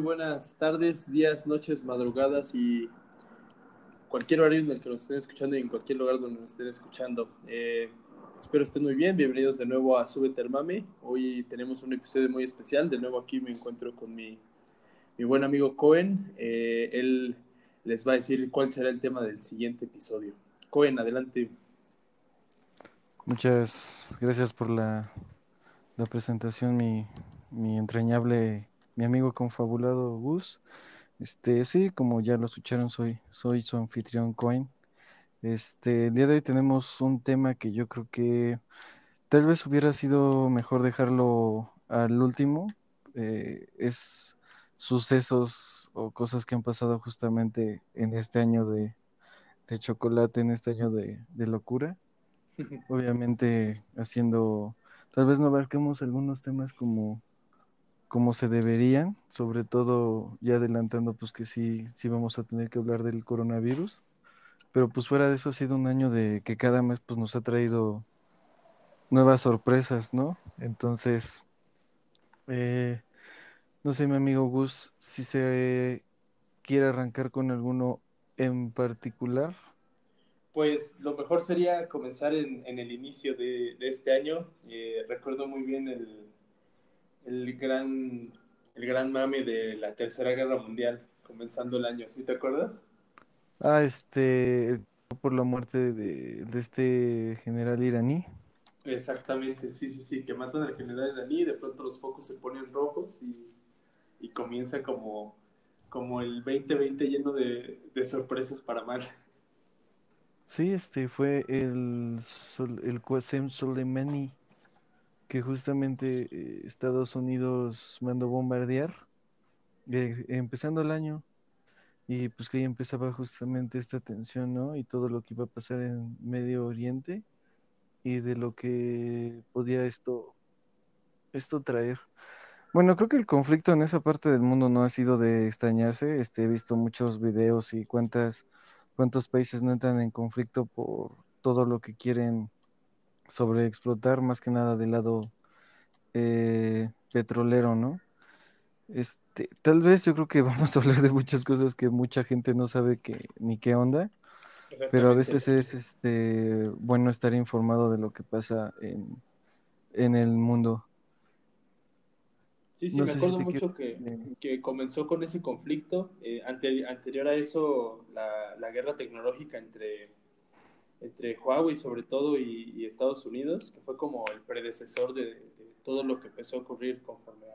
buenas tardes, días, noches, madrugadas y cualquier horario en el que nos estén escuchando y en cualquier lugar donde nos estén escuchando. Eh, espero estén muy bien, bienvenidos de nuevo a Sube Termame. Hoy tenemos un episodio muy especial, de nuevo aquí me encuentro con mi, mi buen amigo Cohen. Eh, él les va a decir cuál será el tema del siguiente episodio. Cohen, adelante. Muchas gracias por la, la presentación, mi, mi entrañable mi amigo confabulado Gus. Este, sí, como ya lo escucharon, soy, soy su anfitrión Coin. Este, el día de hoy tenemos un tema que yo creo que tal vez hubiera sido mejor dejarlo al último. Eh, es sucesos o cosas que han pasado justamente en este año de, de chocolate, en este año de, de locura. Obviamente haciendo, tal vez no abarquemos algunos temas como como se deberían, sobre todo ya adelantando pues que sí, sí vamos a tener que hablar del coronavirus, pero pues fuera de eso ha sido un año de que cada mes pues nos ha traído nuevas sorpresas, ¿no? Entonces, eh, no sé mi amigo Gus, si se quiere arrancar con alguno en particular. Pues lo mejor sería comenzar en, el inicio de, de este año. Eh, recuerdo muy bien el, el gran, el gran mame de la Tercera Guerra Mundial, comenzando el año, ¿sí te acuerdas? Ah, este, por la muerte de, de este general iraní. Exactamente, sí, sí, sí, que matan al general iraní y de pronto los focos se ponen rojos y, y comienza como, como el 2020 lleno de, de sorpresas para mal. Sí, este fue el, el Qasem Soleimani que justamente eh, Estados Unidos mandó bombardear, eh, empezando el año, y pues que ahí empezaba justamente esta tensión, ¿no? Y todo lo que iba a pasar en Medio Oriente y de lo que podía esto, esto traer. Bueno, creo que el conflicto en esa parte del mundo no ha sido de extrañarse. Este, he visto muchos videos y cuántas, cuántos países no entran en conflicto por todo lo que quieren sobre explotar más que nada del lado eh, petrolero, ¿no? Este, tal vez yo creo que vamos a hablar de muchas cosas que mucha gente no sabe que, ni qué onda, pero a veces es este bueno estar informado de lo que pasa en, en el mundo. Sí, sí, no me acuerdo si mucho que, que, comenzó con ese conflicto. Eh, ante, anterior a eso, la, la guerra tecnológica entre entre Huawei sobre todo y, y, Estados Unidos, que fue como el predecesor de, de, todo lo que empezó a ocurrir conforme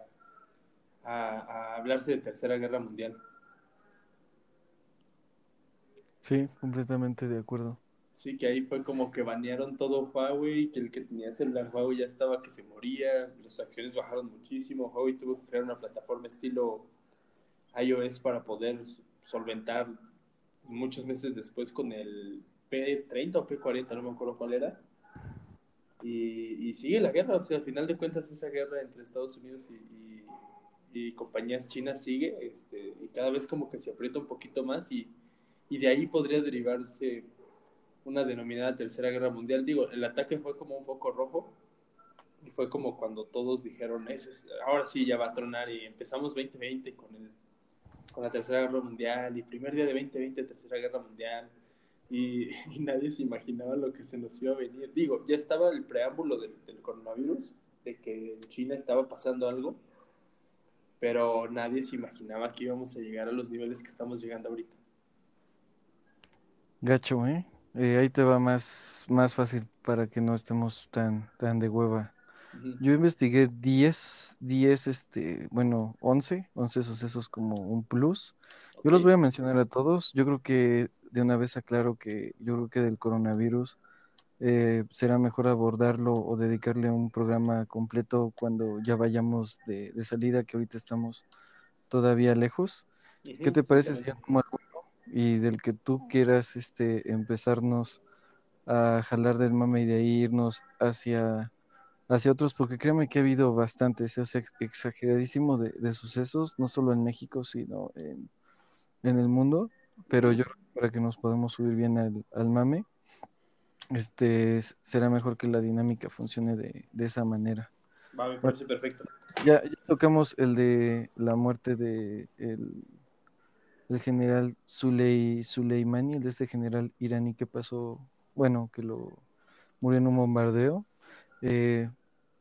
a, a, a, hablarse de Tercera Guerra Mundial. Sí, completamente de acuerdo. Sí, que ahí fue como que banearon todo Huawei, que el que tenía celular Huawei ya estaba que se moría, las acciones bajaron muchísimo, Huawei tuvo que crear una plataforma estilo iOS para poder solventar muchos meses después con el P30 o P40, no me acuerdo cuál era. Y, y, sigue la guerra, o sea, al final de cuentas esa guerra entre Estados Unidos y, y, y compañías chinas sigue, este, y cada vez como que se aprieta un poquito más y, de ahí podría derivarse una denominada Tercera Guerra Mundial. Digo, el ataque fue como un foco rojo y fue como cuando todos dijeron, es, ahora sí ya va a tronar y empezamos 2020 con, el, con la Tercera Guerra Mundial y primer día de 2020 Tercera Guerra Mundial y, y, nadie se imaginaba lo que se nos iba a venir. Digo, ya estaba el preámbulo del, del, coronavirus, de que en China estaba pasando algo, pero nadie se imaginaba que íbamos a llegar a los niveles que estamos llegando ahorita. Gacho, ¿eh? eh ahí te va más, más fácil para que no estemos tan, tan de hueva. Uh -huh. Yo investigué 10, 10, este, bueno, 11, 11 sucesos como un plus. Okay. Yo los voy a mencionar a todos. Yo creo que de una vez aclaro que yo creo que del coronavirus eh, será mejor abordarlo o dedicarle un programa completo cuando ya vayamos de, de salida, que ahorita estamos todavía lejos. -huh, ¿Qué te parece si ya tomo alguno y del que tú quieras este, empezarnos a jalar del mame y de ahí irnos hacia, hacia otros? Porque créeme que ha habido bastantes, o sea, exageradísimo de, de sucesos, no solo en México, sino en, en el mundo, pero yo para que nos podamos subir bien al, al mame, este será mejor que la dinámica funcione de, de esa manera. Va, me parece perfecto. Ya, ya tocamos el de la muerte de el, el general Suley, Suleimani, el de este general iraní que pasó, bueno, que lo murió en un bombardeo. Eh,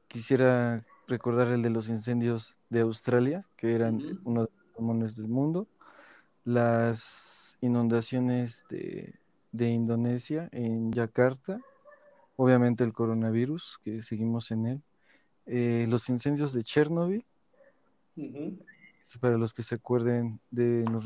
quisiera recordar el de los incendios de Australia, que eran uno de los pulmones del mundo. Las inundaciones de, de Indonesia en Yakarta. Obviamente el coronavirus, que seguimos en él. Eh, los incendios de Chernobyl, para los que se acuerden de los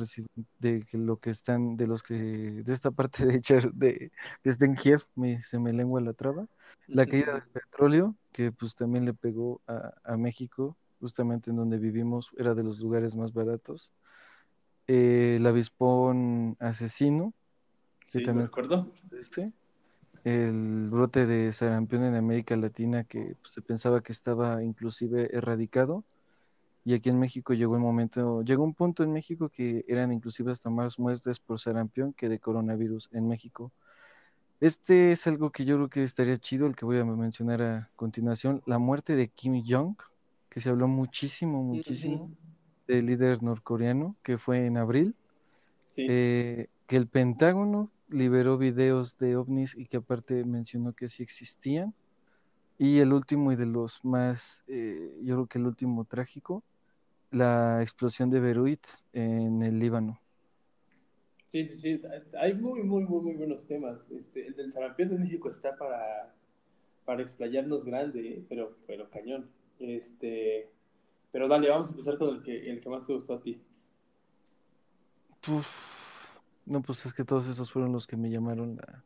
de lo que están, de los que, de esta parte de, Cher- de que está en Kiev, me- se me lengua la traba. La caída del petróleo, que pues también le pegó a, a México, justamente en donde vivimos, era de los lugares más baratos. Eh, el avispón asesino, que Sí, lo también recuerdo. este, el brote de sarampión en América Latina, que pues, se pensaba que estaba inclusive erradicado. Y aquí en México llegó el momento, llegó un punto en México que eran inclusive hasta más muertes por sarampión que de coronavirus en México. Este es algo que yo creo que estaría chido, el que voy a mencionar a continuación, la muerte de Kim Jong, que se habló muchísimo, muchísimo. Del líder norcoreano, que fue en abril, Sí. eh, que el Pentágono liberó videos de ovnis y que aparte mencionó que sí existían. Y el último y de los más, eh, yo creo que el último trágico, la explosión de Beirut en el Líbano. Sí, sí, sí. Hay muy, muy, muy, muy buenos temas. Este, el del sarampión de México está para, para explayarnos grande, ¿eh? pero, pero cañón. Este, pero dale, vamos a empezar con el que, el que más te gustó a ti. Puf, no, pues es que todos esos fueron los que me llamaron la...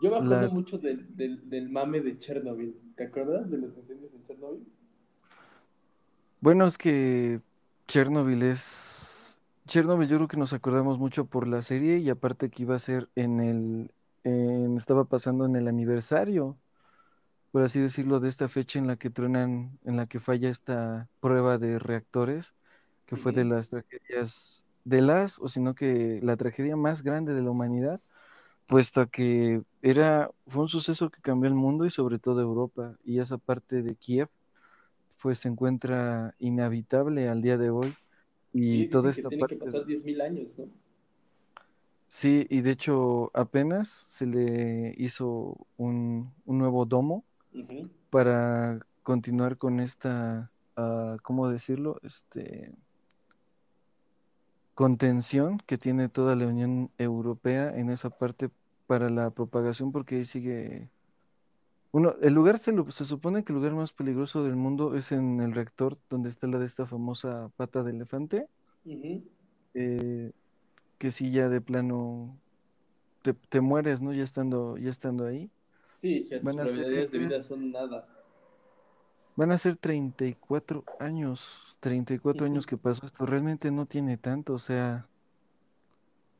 Yo me acuerdo La- mucho del, del, del mame de Chernobyl. ¿Te acuerdas de los incendios en Chernobyl? Bueno, es que Chernobyl es... Chernobyl yo creo que nos acordamos mucho por la serie y aparte que iba a ser en el... en- estaba pasando en el aniversario, por así decirlo, de esta fecha en la que truenan, en la que falla esta prueba de reactores, que fue de las tragedias de las, o sino que la tragedia más grande de la humanidad, puesto que era, fue un suceso que cambió el mundo y sobre todo Europa, y esa parte de Kiev, pues se encuentra inhabitable al día de hoy, y Sí, toda dicen que esta tiene que pasar 10.000 años, ¿no? sí, y de hecho apenas se le hizo un, un nuevo domo Para continuar con esta, ah, ¿cómo decirlo? Este, contención que tiene toda la Unión Europea en esa parte para la propagación, porque ahí sigue... Uno, el lugar se, lo- se supone que el lugar más peligroso del mundo es en el reactor donde está la de esta famosa pata de elefante, eh, que sí ya de plano te, te mueres, ¿no? Ya estando, ya estando ahí. Sí, que tus ser, probabilidades de vida son nada. van a ser 34 años, 34 Ujú. años que pasó esto. Realmente no tiene tanto, o sea,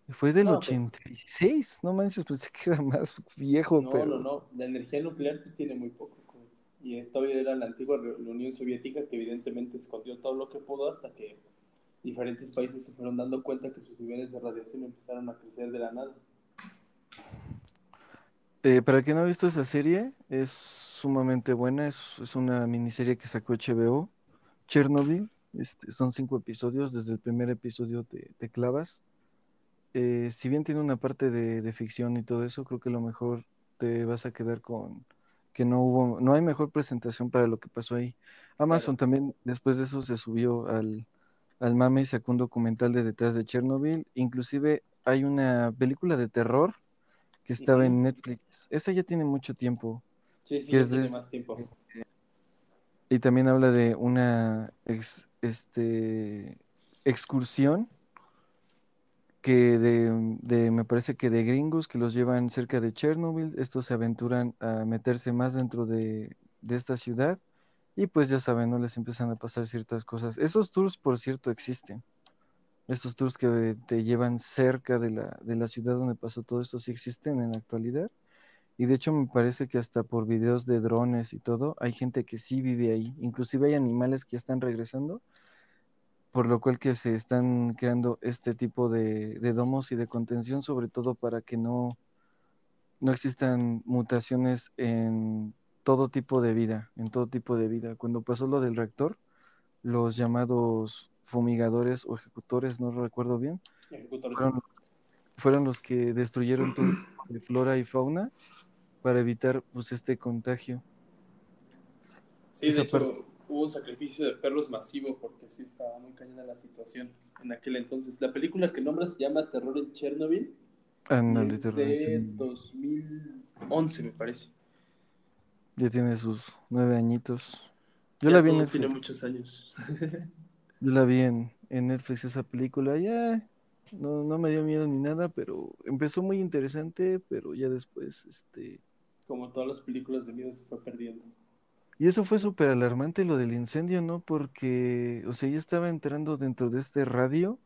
fue del No, pues 86, no manches, pensé que era más viejo, no, no, pero no. La energía nuclear pues tiene muy poco. Y esto era la antigua la Unión Soviética que evidentemente escondió todo lo que pudo hasta que diferentes países se fueron dando cuenta que sus niveles de radiación empezaron a crecer de la nada. Eh, para el que no ha visto esa serie, es sumamente buena, es, es una miniserie que sacó HBO, Chernobyl, este, son cinco episodios, desde el primer episodio te, te clavas. Eh, si bien tiene una parte de, de ficción y todo eso, creo que lo mejor te vas a quedar con que no hubo, no hay mejor presentación para lo que pasó ahí. Amazon Claro. también después de eso se subió al, al mame y sacó un documental de detrás de Chernobyl. Inclusive hay una película de terror que estaba en Netflix. Esa ya tiene mucho tiempo, Sí, sí, que de, tiene más tiempo. y también habla de una ex- este, excursión que de, de- me parece que de gringos que los llevan cerca de Chernobyl, estos se aventuran a meterse más dentro de, de esta ciudad y pues ya saben, ¿no? Les empiezan a pasar ciertas cosas. Esos tours, por cierto, existen. Estos tours que te llevan cerca de la, de la ciudad donde pasó todo esto, sí existen en la actualidad. Y de hecho me parece que hasta por videos de drones y todo, hay gente que sí vive ahí. Inclusive hay animales que ya están regresando por lo cual que se están creando este tipo de, de domos y de contención, sobre todo para que no, no existan mutaciones en, todo tipo de vida, en todo tipo de vida. Cuando pasó lo del reactor, los llamados fumigadores o ejecutores, no recuerdo bien, fueron, fueron los que destruyeron todo de flora y fauna para evitar pues este contagio. Sí, de Esa hecho, parte- hubo un sacrificio de perros masivo porque sí estaba muy cañona la situación en aquel entonces. La película que nombra se llama Terror en Chernobyl y Ándale, es terror, de Chernobyl. 2011, me parece. Ya tiene sus nueve añitos. Yo Ya la vi en Netflix. tiene muchos años. Yo la vi en, en Netflix esa película. Ya no, no me dio miedo ni nada, pero empezó muy interesante, pero ya después, este. Como todas las películas de miedo se fue perdiendo. Y eso fue súper alarmante lo del incendio, ¿no? Porque, o sea, ya estaba entrando dentro de este radio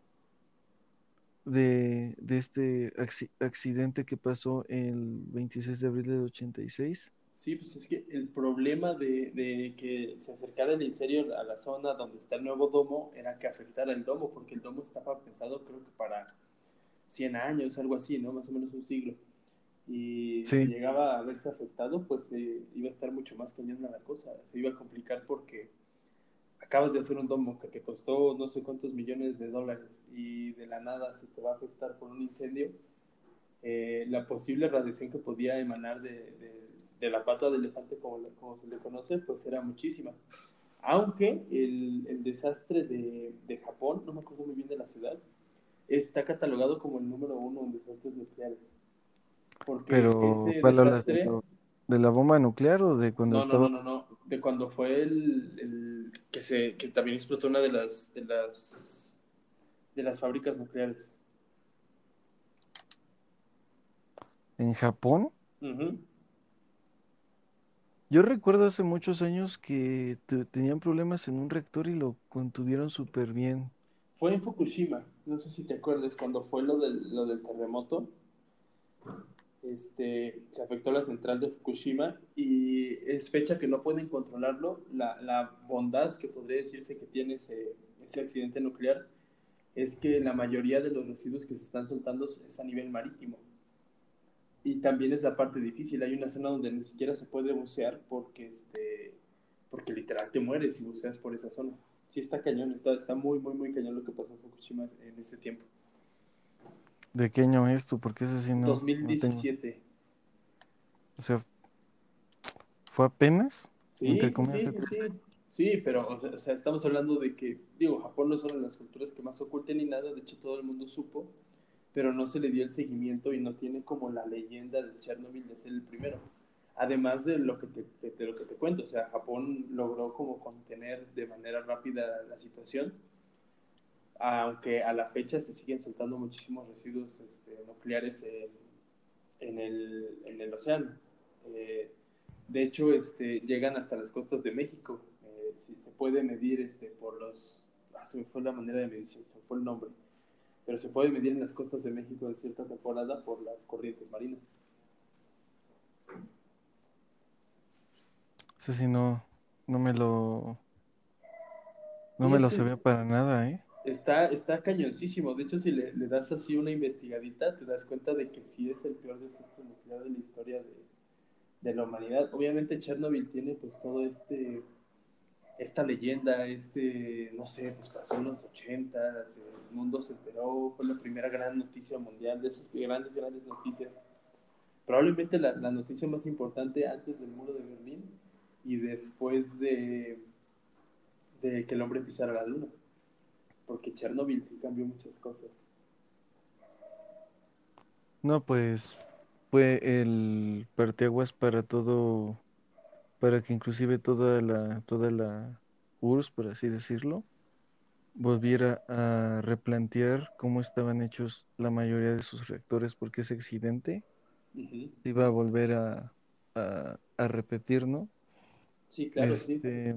de, de este acci- accidente que pasó el 26 de abril del 86. Sí, pues es que el problema de, de que se acercara el incendio a la zona donde está el nuevo domo era que afectara el domo, porque el domo estaba pensado creo que para 100 años, algo así, ¿no? Más o menos un siglo. Y Sí. si llegaba a verse afectado, pues eh, iba a estar mucho más cañona la cosa. Se iba a complicar porque acabas de hacer un domo que te costó no sé cuántos millones de dólares y de la nada se te va a afectar por un incendio. eh, la posible radiación que podía emanar de, de- de la pata de elefante, como, como se le conoce, pues era muchísima. Aunque el, el desastre de, de Japón, no me acuerdo muy bien de la ciudad, está catalogado como el número uno en desastres nucleares. Porque Pero, ese ¿cuál hablas de, desastre... de la bomba nuclear o de cuando No, no, estaba... no, no, no. De cuando fue el, el que se que también explotó una de las de las de las fábricas nucleares. en Japón? Ujú. Yo recuerdo hace muchos años que te- tenían problemas en un reactor y lo contuvieron súper bien. Fue en Fukushima, no sé si te acuerdas, cuando fue lo del, lo del terremoto, este, se afectó la central de Fukushima y es fecha que no pueden controlarlo. La, la bondad que podría decirse que tiene ese, ese accidente nuclear es que la mayoría de los residuos que se están soltando es a nivel marítimo. Y también es la parte difícil. Hay una zona donde ni siquiera se puede bucear porque, este, porque literal te mueres si buceas por esa zona. Sí, está cañón, está, está muy, muy, muy cañón lo que pasó en Fukushima en ese tiempo. ¿De qué año es esto? Porque ese sí no, no tengo. 2017. O sea, ¿fue apenas? Sí, sí, sí, sí, sí. pero o sea, estamos hablando de que, digo, Japón no es una de las culturas que más oculten ni nada, de hecho todo el mundo supo, pero no se le dio el seguimiento y no tiene como la leyenda de Chernobyl de ser el primero. Además de lo que te, de, lo que te cuento, o sea, Japón logró como contener de manera rápida la situación, aunque a la fecha se siguen soltando muchísimos residuos este, nucleares en, el, en el océano. Eh, de hecho, este, llegan hasta las costas de México. Eh, se puede medir este, por los... Ah, se me fue la manera de medición, se me fue el nombre. Pero se puede medir en las costas de México en cierta temporada por las corrientes marinas. Ese sí no, no me lo, no Sí, me lo sabía para nada, ¿eh? Está, está cañoncísimo. De hecho, si le, le das así una investigadita, te das cuenta de que sí es el peor desastre nuclear de la historia de, de la humanidad. Obviamente Chernobyl tiene pues todo este esta leyenda, este, no sé, pues pasó en los ochentas, el mundo se enteró, fue la primera gran noticia mundial, de esas grandes, grandes noticias. Probablemente la, la noticia más importante antes del muro de Berlín y después de, de que el hombre pisara la luna. Porque Chernobyl sí cambió muchas cosas. No, pues fue el parteaguas para todo, para que inclusive toda la, toda la URSS, por así decirlo, volviera a replantear cómo estaban hechos la mayoría de sus reactores, porque ese accidente iba a volver a, a, a repetir, ¿no? Sí, claro, sí. Este,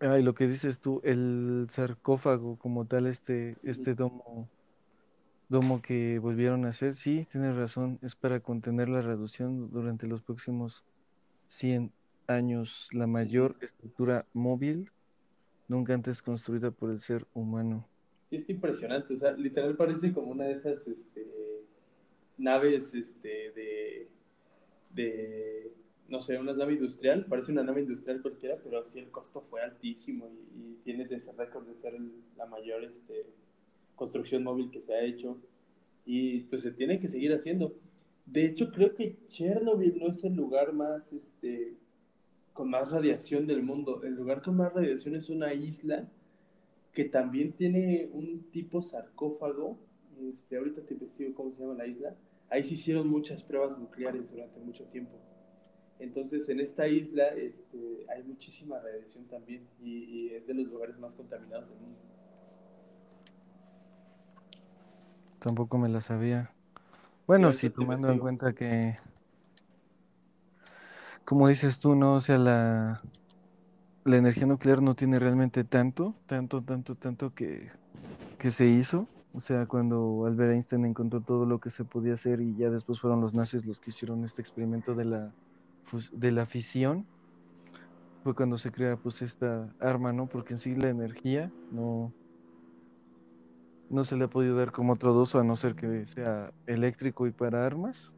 ay, lo que dices tú, el sarcófago como tal, este, este domo, domo que volvieron a hacer, sí, tienes razón, es para contener la reducción durante los próximos 100 años, la mayor estructura móvil nunca antes construida por el ser humano. Sí, está impresionante. O sea, literal parece como una de esas este, naves este, de, de, no sé, una nave industrial, parece una nave industrial cualquiera, pero sí el costo fue altísimo y, tiene ese récord de ser la mayor este, construcción móvil que se ha hecho y pues se tiene que seguir haciendo. De hecho, creo que Chernobyl no es el lugar más, este, con más radiación del mundo. El lugar con más radiación es una isla que también tiene un tipo sarcófago. Este, ahorita te investigo cómo se llama la isla. Ahí se hicieron muchas pruebas nucleares durante mucho tiempo. Entonces, en esta isla este, hay muchísima radiación también y, es de los lugares más contaminados del mundo. Tampoco me la sabía. Bueno, sí, tomando en cuenta que, como dices tú, no, o sea, la, la energía nuclear no tiene realmente tanto, tanto, tanto, tanto que, que se hizo. O sea, cuando Albert Einstein encontró todo lo que se podía hacer y ya después fueron los nazis los que hicieron este experimento de la de la fisión fue cuando se crea pues esta arma, ¿no? Porque en sí la energía no, no se le ha podido dar como otro doso a no ser que sea eléctrico y para armas.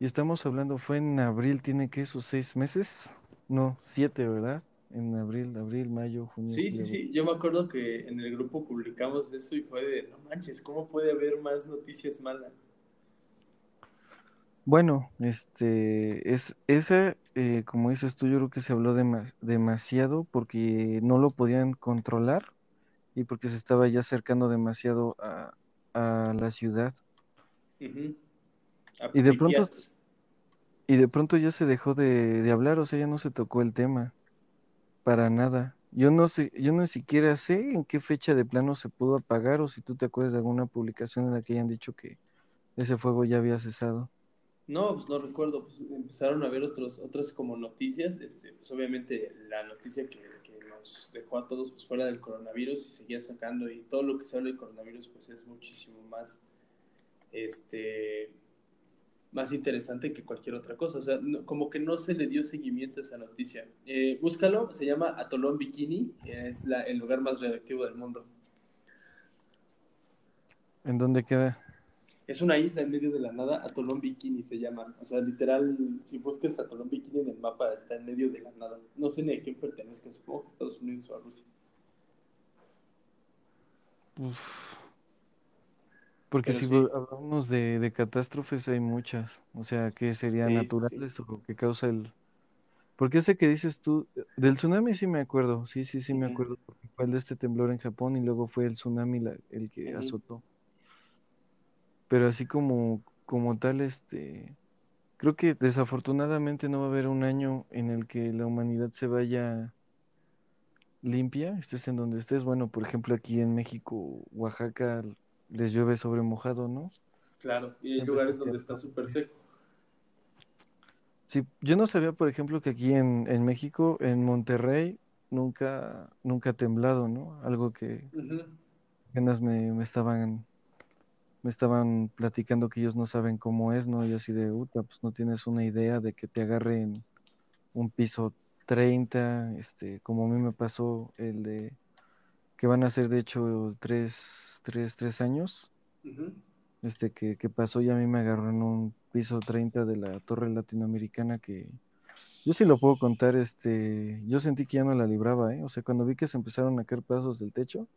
Y estamos hablando, fue en abril, tiene que esos seis meses, no, siete, ¿verdad? En abril, abril, mayo, junio. Sí, sí, sí, yo me acuerdo que en el grupo publicamos eso y fue de, no manches, ¿cómo puede haber más noticias malas? Bueno, este, es, esa, eh, como dices tú, yo creo que se habló demasiado porque no lo podían controlar y porque se estaba ya acercando demasiado a, la ciudad. Y de pronto, y de pronto ya se dejó de, de, hablar, o sea, ya no se tocó el tema, para nada. Yo no sé, yo ni siquiera sé en qué fecha de plano se pudo apagar o si tú te acuerdas de alguna publicación en la que hayan dicho que ese fuego ya había cesado. No, pues no recuerdo, pues empezaron a ver otros, otras como noticias, este, pues obviamente la noticia que, nos dejó a todos pues fuera del coronavirus y seguía sacando y todo lo que se habla del coronavirus pues es muchísimo más, este, más interesante que cualquier otra cosa, o sea, como que no se le dio seguimiento a esa noticia. Eh, búscalo, se llama Atolón Bikini, es la, el lugar más radioactivo del mundo. ¿En dónde queda? Es una isla en medio de la nada, Atolón Bikini se llama. O sea, literal, si buscas Atolón Bikini en el mapa, está en medio de la nada. No sé ni a quién pertenezca, supongo que a Estados Unidos o a Rusia. Porque si hablamos de, catástrofes, hay muchas. O sea, que serían naturales o que causa el. Porque ese que dices tú, del tsunami sí me acuerdo, sí, sí, sí me acuerdo, porque fue el de este temblor en Japón y luego fue el tsunami el que azotó. Pero así como, como tal, este, creo que desafortunadamente no va a haber un año en el que la humanidad se vaya limpia, estés en donde estés. Bueno, por ejemplo, aquí en México, Oaxaca, les llueve sobre mojado, ¿no? Claro, y hay lugares donde está súper seco. Sí, yo no sabía, por ejemplo, que aquí en, en México, en Monterrey, nunca, nunca ha temblado, ¿no? Algo que apenas me, me estaban me estaban platicando que ellos no saben cómo es, ¿no? Y así de, puta, pues no tienes una idea de que te agarren un piso 30, este, como a mí me pasó el de, que van a ser de hecho tres, tres, tres años, este, que, que, pasó y a mí me agarró en un piso 30 de la torre latinoamericana que, yo sí lo puedo contar, este, yo sentí que ya no la libraba, ¿eh? O sea, cuando vi que se empezaron a caer pedazos del techo,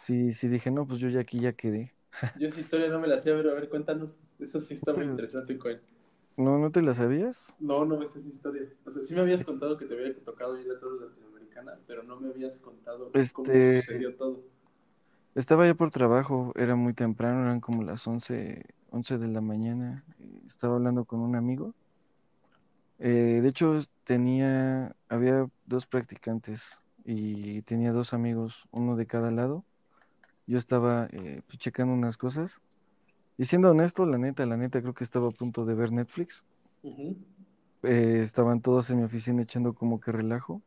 sí, sí dije, no, pues yo ya aquí ya quedé. Yo esa historia no me la sé, pero a ver, cuéntanos. Eso sí está muy pues, interesante. ¿No, ¿No te la sabías? No, no me sé esa historia. O sea, sí me habías contado que te había tocado ir a toda Pero no me habías contado cómo este, sucedió todo. Estaba ya por trabajo, era muy temprano, eran como las 11, 11 de la mañana. Estaba hablando con un amigo. Eh, de hecho, tenía, había dos practicantes y tenía dos amigos, uno de cada lado yo estaba eh, pues, checando unas cosas. Y siendo honesto, la neta, la neta, creo que estaba a punto de ver Netflix. Eh, estaban todos en mi oficina echando como que relajo.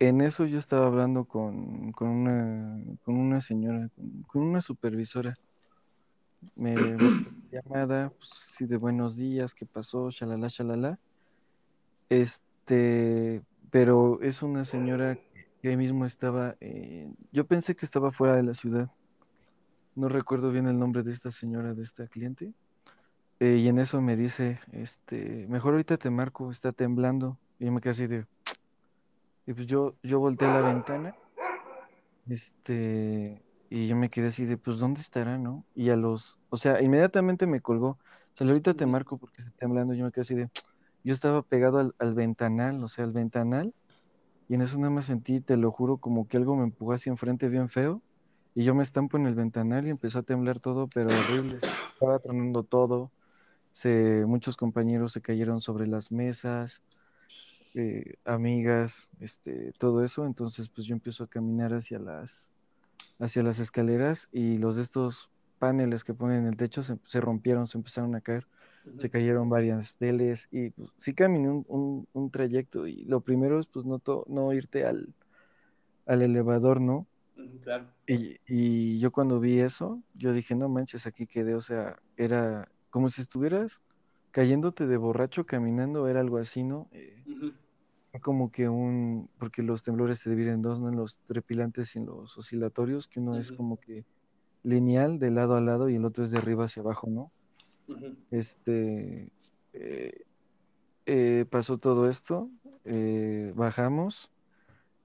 En eso yo estaba hablando con, con, una, con una señora, con, una supervisora. Me, llamada, pues sí, de buenos días, ¿qué pasó? Shalala, shalala. Este, pero es una señora que ahí mismo estaba, yo pensé que estaba fuera de la ciudad. No recuerdo bien el nombre de esta señora, de esta cliente, Eh, y en eso me dice, este, mejor ahorita te marco, está temblando. Y yo me quedé así de, y pues yo, yo volteé a la ventana, este, y yo me quedé así de, pues, ¿dónde estará, no? Y a los, o sea, inmediatamente me colgó. O sea, ahorita te marco porque está temblando. Yo me quedé así de, yo estaba pegado al, al ventanal, o sea, al ventanal, y en eso nada más sentí, te lo juro, como que algo me empujó hacia enfrente bien feo, y yo me estampo en el ventanal y empezó a temblar todo, pero horrible. Estaba tronando todo. Se, muchos compañeros se cayeron sobre las mesas, eh, amigas, este, todo eso. Entonces, pues yo empiezo a caminar hacia las, hacia las escaleras y los de estos paneles que ponen en el techo se, se rompieron, se empezaron a caer, se cayeron varias teles y pues, sí caminé un, un- un trayecto y lo primero es pues no, to- no irte al, al elevador, ¿no? Claro. Y, y yo cuando vi eso, yo dije, no manches, aquí quedé, o sea, era como si estuvieras cayéndote de borracho caminando, era algo así, ¿no? Eh, Como que un, porque los temblores se dividen en dos, ¿no? En los trepilantes y en los oscilatorios, que uno es como que lineal de lado a lado y el otro es de arriba hacia abajo, ¿no? Este, eh, eh, pasó todo esto, eh, bajamos,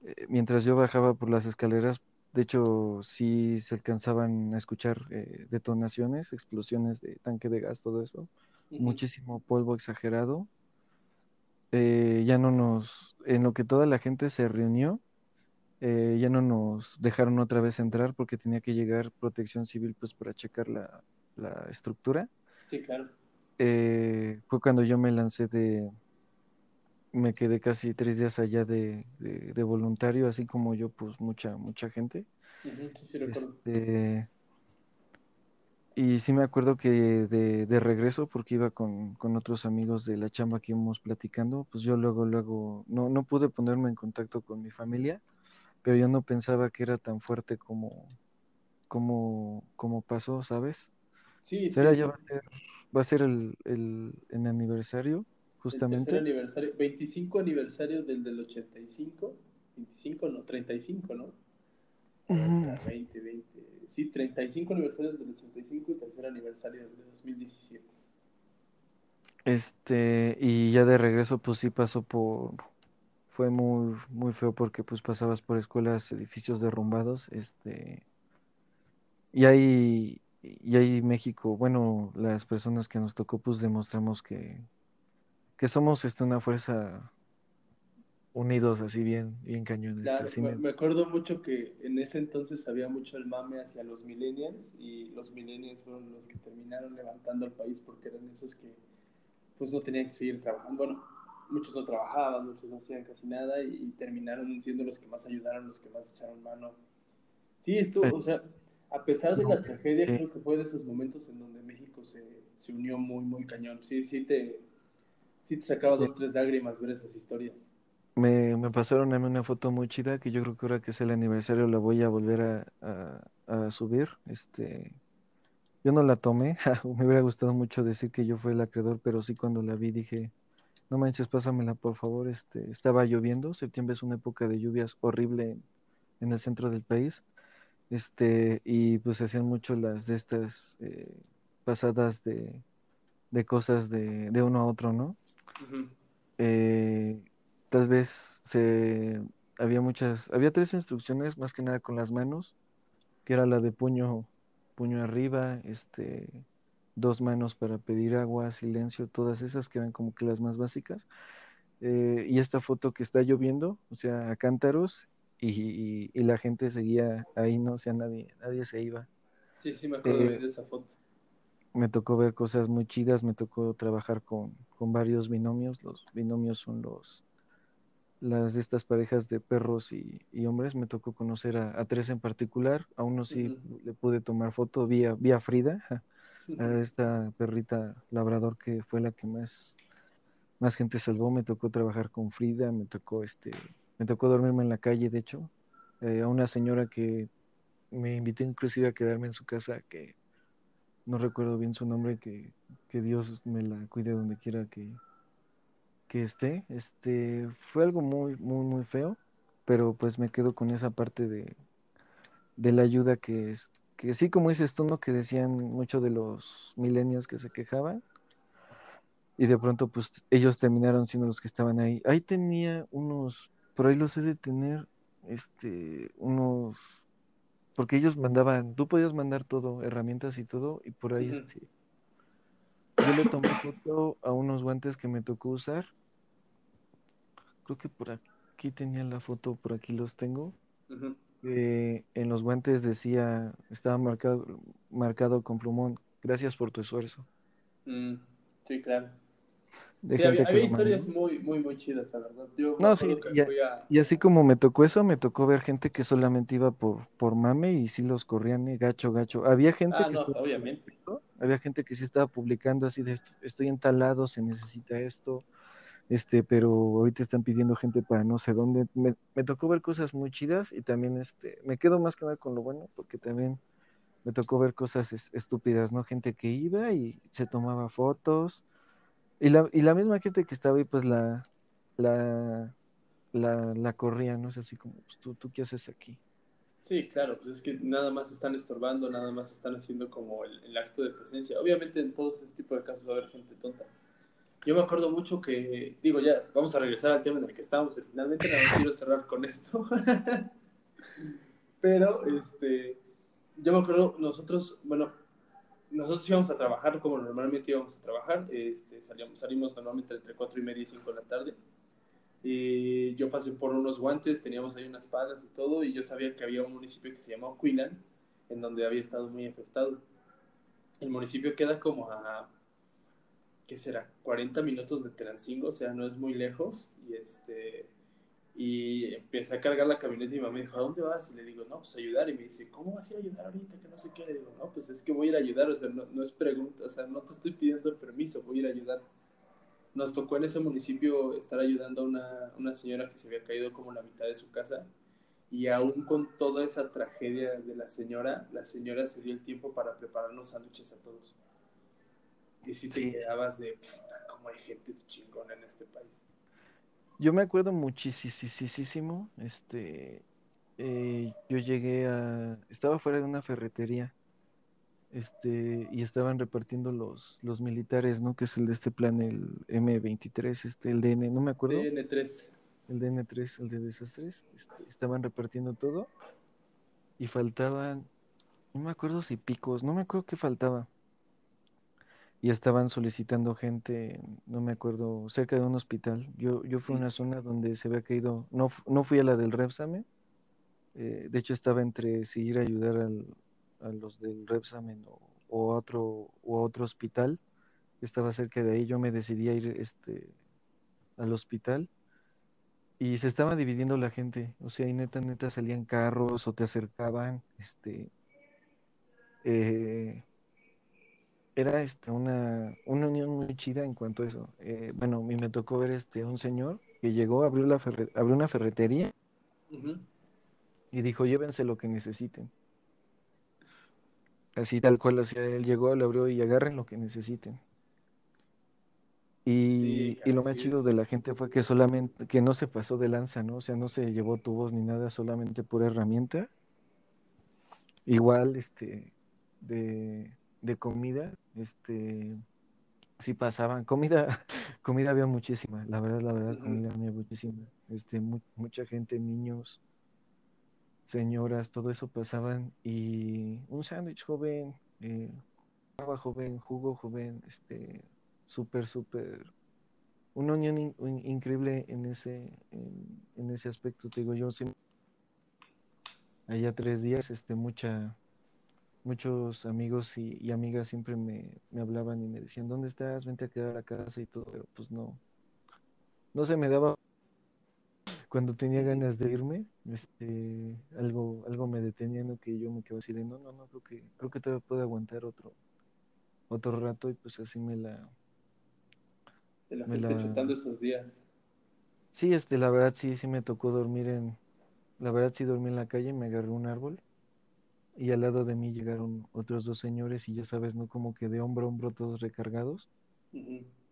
eh, mientras yo bajaba por las escaleras, de hecho sí se alcanzaban a escuchar eh, detonaciones, explosiones de tanque de gas, todo eso, muchísimo polvo exagerado. Eh, ya no nos, en lo que toda la gente se reunió, eh, ya no nos dejaron otra vez entrar porque tenía que llegar protección civil pues para checar la, la estructura. Sí, claro. Eh, fue cuando yo me lancé de, me quedé casi tres días allá de, de- de voluntario, así como yo, pues mucha, mucha gente. Ujú, Sí, sí. Este, y sí me acuerdo que de, de regreso, porque iba con, con otros amigos de la chamba que íbamos platicando, pues yo luego, luego, no, no pude ponerme en contacto con mi familia, pero yo no pensaba que era tan fuerte como, como, como pasó, ¿sabes? Sí, Será sí. ya va a ser, va a ser el, el, el aniversario, El justamente. aniversario, 25 aniversario del del 85. 25, no, 35, ¿no? Ujú. Aguanta, 20, 20. Sí, 35 aniversario del 85 y tercer aniversario del 2017. Este, y ya de regreso, pues sí pasó por, fue muy, muy feo porque pues pasabas por escuelas, edificios derrumbados, este, y ahí, y ahí México, bueno, las personas que nos tocó, pues demostramos que, que somos, este, una fuerza unidos así bien, bien este, sí me, me, me acuerdo mucho que en ese entonces había mucho el mame hacia los millennials y los millennials fueron los que terminaron levantando al país porque eran esos que pues no tenían que seguir trabajando. Bueno, muchos no trabajaban, muchos no hacían casi nada y, y terminaron siendo los que más ayudaron, los que más echaron mano. Sí, esto, eh, o sea, a pesar de no, la tragedia, eh, creo que fue de esos momentos en donde México se, se unió muy, muy cañón. Sí, sí te, sí te sacaba eh, dos, tres lágrimas ver esas historias. Me, me pasaron a mí una foto muy chida que yo creo que ahora que es el aniversario la voy a volver a, a, a subir, este, Yo no la tomé, me hubiera gustado mucho decir que yo fui el acreedor, pero sí cuando la vi dije, no manches, pásamela por favor, este, estaba lloviendo, septiembre es una época de lluvias horrible en, en el centro del país, este, y pues se hacían mucho las de estas eh, pasadas de, de cosas de, de uno a otro, ¿no? Ujú, Eh, tal vez se, había muchas, había tres instrucciones, más que nada con las manos, que era la de puño, puño arriba, este dos manos para pedir agua, silencio, todas esas que eran como que las más básicas. Eh, y esta foto que está lloviendo, o sea, a cántaros, y, y- y la gente seguía ahí, ¿no? O sea, nadie, nadie se iba. Sí, sí, me acuerdo Eh, bien de esa foto. me tocó ver cosas muy chidas, me tocó trabajar con, con varios binomios. Los binomios son los, las de estas parejas de perros y, y hombres. Me tocó conocer a, a tres en particular. A uno sí le pude tomar foto, vía, vía Frida, a esta perrita labrador que fue la que más más gente salvó, me tocó trabajar con Frida, me tocó este, me tocó dormirme en la calle, de hecho, eh, a una señora que me invitó inclusive a quedarme en su casa, que no recuerdo bien su nombre, que, que Dios me la cuide donde quiera que, que esté. Este, fue algo muy, muy, muy feo, pero pues me quedo con esa parte de, de la ayuda que es, que sí, como dices tú, ¿no? Que decían muchos de los millennials que se quejaban, y de pronto pues ellos terminaron siendo los que estaban ahí. Ahí tenía unos, por ahí los he de tener, este, unos, porque ellos mandaban, tú podías mandar todo, herramientas y todo, y por ahí este, yo le tomé foto a unos guantes que me tocó usar. Creo que por aquí tenía la foto, por aquí los tengo. Eh, en los guantes decía, estaba marcado, marcado con plumón, gracias por tu esfuerzo. Mm, sí, claro. De Sí, gente había, que había historias muy, muy, muy chidas, la verdad. Yo No, sí, fui a... Y así como me tocó eso, me tocó ver gente que solamente iba por, por mame y sí los corrían eh, gacho, gacho. Había gente Ah, que no, estaba obviamente. publicando, había gente que sí estaba publicando así de "Est- estoy entalado, se necesita esto, este, pero ahorita están pidiendo gente para no sé dónde. Me, me tocó ver cosas muy chidas y también este, me quedo más que nada con lo bueno, porque también me tocó ver cosas es- estúpidas, ¿no? Gente que iba y se tomaba fotos. Y la, y la misma gente que estaba ahí, pues la, la, la, la corría, ¿no? Es así como, pues, ¿tú, tú qué haces aquí? Sí, claro, pues es que nada más están estorbando, nada más están haciendo como el, el acto de presencia. Obviamente en todos este tipo de casos va a haber gente tonta. Yo me acuerdo mucho que, digo, ya, vamos a regresar al tema en el que estábamos originalmente, nada más quiero cerrar con esto. Pero, este, yo me acuerdo, nosotros, bueno, nosotros íbamos a trabajar como normalmente íbamos a trabajar, este, salíamos, salimos normalmente entre 4 y media y 5 de la tarde. Y yo pasé por unos guantes, teníamos ahí unas palas y todo, y yo sabía que había un municipio que se llamaba Quilan, en donde había estado muy afectado. El municipio queda como a, ¿qué será? 40 minutos de Terancingo, o sea, no es muy lejos, y este... Y empecé a cargar la camioneta y mi mamá me dijo, ¿a dónde vas? Y le digo, no, pues ayudar. Y me dice, ¿cómo vas a ir a ayudar ahorita? Que no sé qué. Le digo, no, pues es que voy a ir a ayudar. O sea, no, no es pregunta, o sea, no te estoy pidiendo permiso, voy a ir a ayudar. Nos tocó en ese municipio estar ayudando a una, una señora que se había caído como la mitad de su casa. Y aún con toda esa tragedia de la señora, la señora se dio el tiempo para prepararnos sándwiches a todos. Y si te Sí. quedabas de, "Puta, cómo hay gente chingona en este país. Yo me acuerdo muchísimo, este, eh, yo llegué a, estaba fuera de una ferretería, este, y estaban repartiendo los, los militares, ¿no? Que es el de este plan, el M23, este, el DN, no me acuerdo, DN3. el DN3, el de desastres, este, estaban repartiendo todo y faltaban, no me acuerdo si picos, no me acuerdo qué faltaba. Y estaban solicitando gente, no me acuerdo, cerca de un hospital. Yo, yo fui a una zona donde se había caído, no, no fui a la del Repsamen, eh, de hecho estaba entre si ir a ayudar al- a los del Repsamen o, o a otro, o a otro hospital, estaba cerca de ahí. Yo me decidí a ir este, al hospital y se estaba dividiendo la gente, o sea, y neta, neta salían carros o te acercaban, este, eh, era este, una, una unión muy chida en cuanto a eso. Eh, bueno, a mí me tocó ver este, un señor que llegó, abrió, la ferre- abrió una ferretería y dijo, llévense lo que necesiten. Así tal cual, o sea, él llegó, lo abrió y agarren lo que necesiten. Sí, Y, y lo más chido de la gente fue que solamente, que no se pasó de lanza, ¿no? O sea, no se llevó tubos ni nada, solamente pura herramienta. Igual, este, de, de comida, este, sí pasaban. Comida, comida había muchísima, la verdad, la verdad, comida había muchísima. Este, mu- mucha gente, niños, señoras, todo eso pasaban. Y un sándwich joven, eh, agua joven, jugo joven, este, súper, súper, una unión in- un- increíble en ese, en, en ese aspecto. Te digo, yo sí, allá tres días, este, mucha, muchos amigos y, y amigas siempre me, me hablaban y me decían, ¿dónde estás? Vente a quedar a la casa y todo, pero pues no, no se me daba cuando tenía ganas de irme, este, algo, algo me detenía, ¿no? Que yo me quedaba así de, no, no, no, creo que, creo que todavía puedo aguantar otro, otro rato y pues así me la, Te la me fuiste la, chutando esos días. sí, este, la verdad sí, sí me tocó dormir en, la verdad sí dormí en la calle, me agarré un árbol y al lado de mí llegaron otros dos señores y ya sabes, ¿no? Como que de hombro a hombro todos recargados.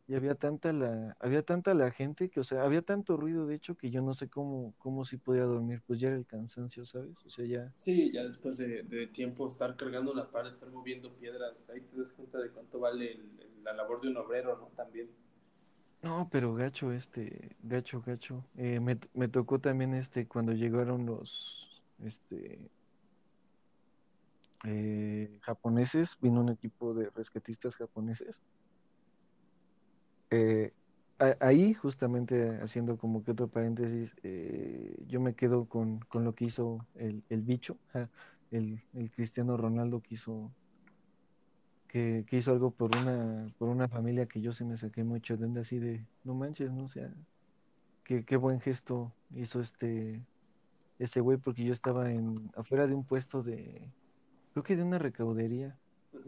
Y había tanta la, había tanta la gente que, o sea, había tanto ruido, de hecho, que yo no sé cómo, cómo sí podía dormir, pues ya era el cansancio, ¿sabes? O sea, ya, Sí, ya después de, de tiempo estar cargando la pala, estar moviendo piedras, ahí te das cuenta de cuánto vale el- el- la labor de un obrero, ¿no? También. No, pero gacho, este, gacho, gacho. Eh, me, me tocó también este cuando llegaron los este eh, japoneses, vino un equipo de rescatistas japoneses. Eh, ahí, justamente haciendo como que otro paréntesis, eh, yo me quedo con, con lo que hizo el, el bicho, el, el Cristiano Ronaldo que hizo, que, que hizo algo por una, por una familia que yo se me saqué mucho de así de, no manches, no o sea, qué, qué buen gesto hizo este, ese güey, porque yo estaba en, afuera de un puesto de, creo que de una recaudería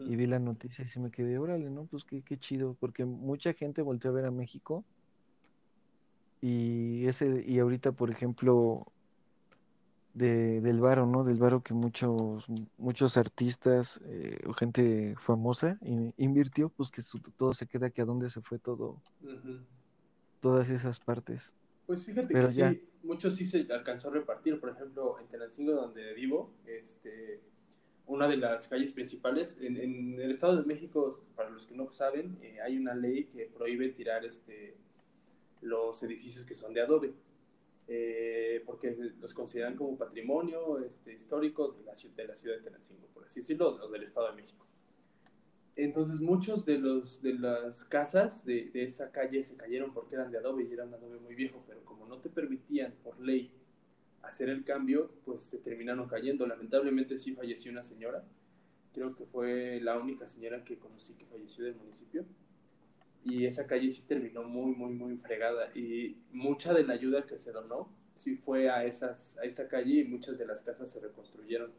y vi la noticia y se me quedé, órale, ¿no? Pues qué, qué chido, porque mucha gente volteó a ver a México y ese, y ahorita, por ejemplo, de, del varo, ¿no? Del varo que muchos, muchos artistas eh, o gente famosa in- invirtió, pues que su- todo se queda que a dónde se fue todo, todas esas partes. Pues fíjate que ya, sí, muchos sí se alcanzó a repartir. Por ejemplo, en Tenancingo, donde vivo, este, una de las calles principales, en, en el Estado de México, para los que no saben, eh, hay una ley que prohíbe tirar este, los edificios que son de adobe, eh, porque los consideran como patrimonio este, histórico de la, de la ciudad de Tenancingo, por así decirlo, o del Estado de México. Entonces muchos de, los, de las casas de, de, esa calle se cayeron porque eran de adobe y eran adobe muy viejo, pero como no te permitían por ley hacer el cambio, pues se terminaron cayendo. Lamentablemente sí falleció una señora, creo que fue la única señora que conocí que falleció del municipio. Y esa calle sí terminó muy, muy, muy fregada. Y mucha de la ayuda que se donó sí fue a, esas, a esa calle y muchas de las casas se reconstruyeron.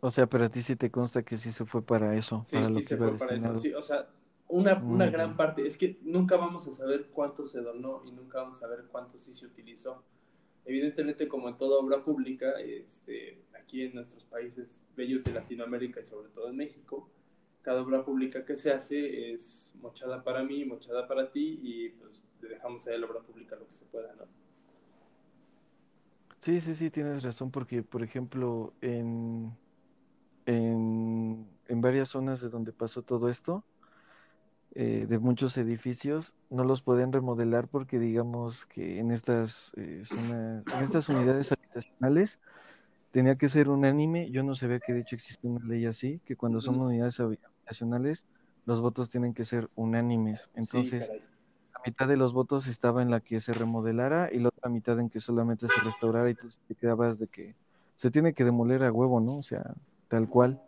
o sea, pero a ti sí te consta que sí se fue para eso, Sí, para sí lo que se fue para eso. destinado. Sí, o sea, una, una gran parte, es que nunca vamos a saber cuánto se donó y nunca vamos a saber cuánto sí se utilizó. Evidentemente, como en toda obra pública, este, aquí en nuestros países bellos de Latinoamérica y sobre todo en México, cada obra pública que se hace es mochada para mí, mochada para ti y pues le dejamos a la obra pública lo que se pueda, ¿no? Sí, sí, sí, tienes razón, porque, por ejemplo, en, en, en varias zonas de donde pasó todo esto, eh, de muchos edificios, no los pueden remodelar porque digamos que en estas eh, zonas, en estas unidades habitacionales tenía que ser unánime. Yo no sabía que de hecho existe una ley así, que cuando son unidades habitacionales, los votos tienen que ser unánimes. Entonces, la mitad de los votos estaba en la que se remodelara y la otra mitad en que solamente se restaurara y tú te quedabas de que se tiene que demoler a huevo, ¿no? O sea, tal cual.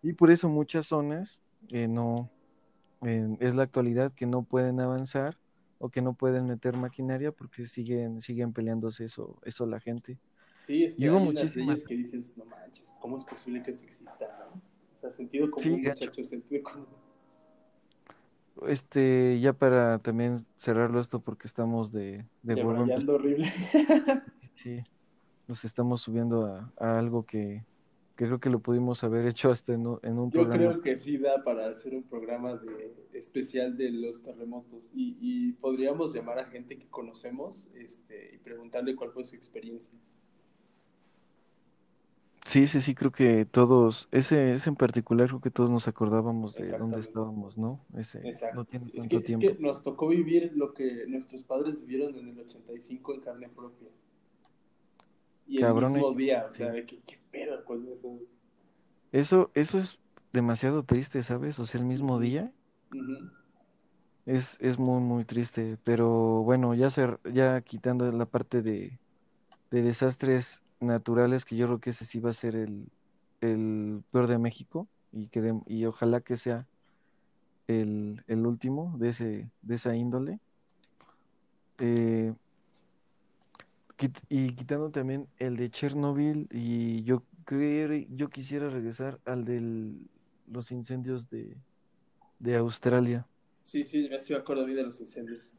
Y por eso muchas zonas eh, no, eh, es la actualidad que no pueden avanzar o que no pueden meter maquinaria porque siguen, siguen peleándose eso, eso la gente. Sí, es que hay muchísimas, que dices, no manches, ¿cómo es posible que esto exista, no? O sea, sentido sí, común, gacho. muchachos, sentido común. Este, ya para también cerrarlo esto porque estamos de, de Debrayando horrible. sí, nos estamos subiendo a, a algo que, que creo que lo pudimos haber hecho hasta en, un- en un Yo programa. creo que sí da para hacer un programa de, especial de los terremotos y, y podríamos llamar a gente que conocemos este, y preguntarle cuál fue su experiencia. Sí, sí, sí, creo que todos, ese, ese en particular, creo que todos nos acordábamos de dónde estábamos, ¿no? Ese no Exacto. tiene Es que, tanto es que tiempo. nos tocó vivir lo que nuestros padres vivieron en el 85 en carne propia. Y el Cabrón, mismo eh, día, o sea, sí. ¿qué, qué pedo con eso? Eso, eso es demasiado triste, ¿sabes? O sea, el mismo día es, es muy, muy triste. Pero bueno, ya ser, ya quitando la parte de, de desastres naturales, que yo creo que ese sí va a ser el, el peor de México, y que de- y ojalá que sea el, el último de ese, de esa índole. Eh, quit- y quitando también el de Chernobyl, y yo creo, yo quisiera regresar al de los incendios de, de Australia. Sí, sí, me sí me acuerdo bien de los incendios.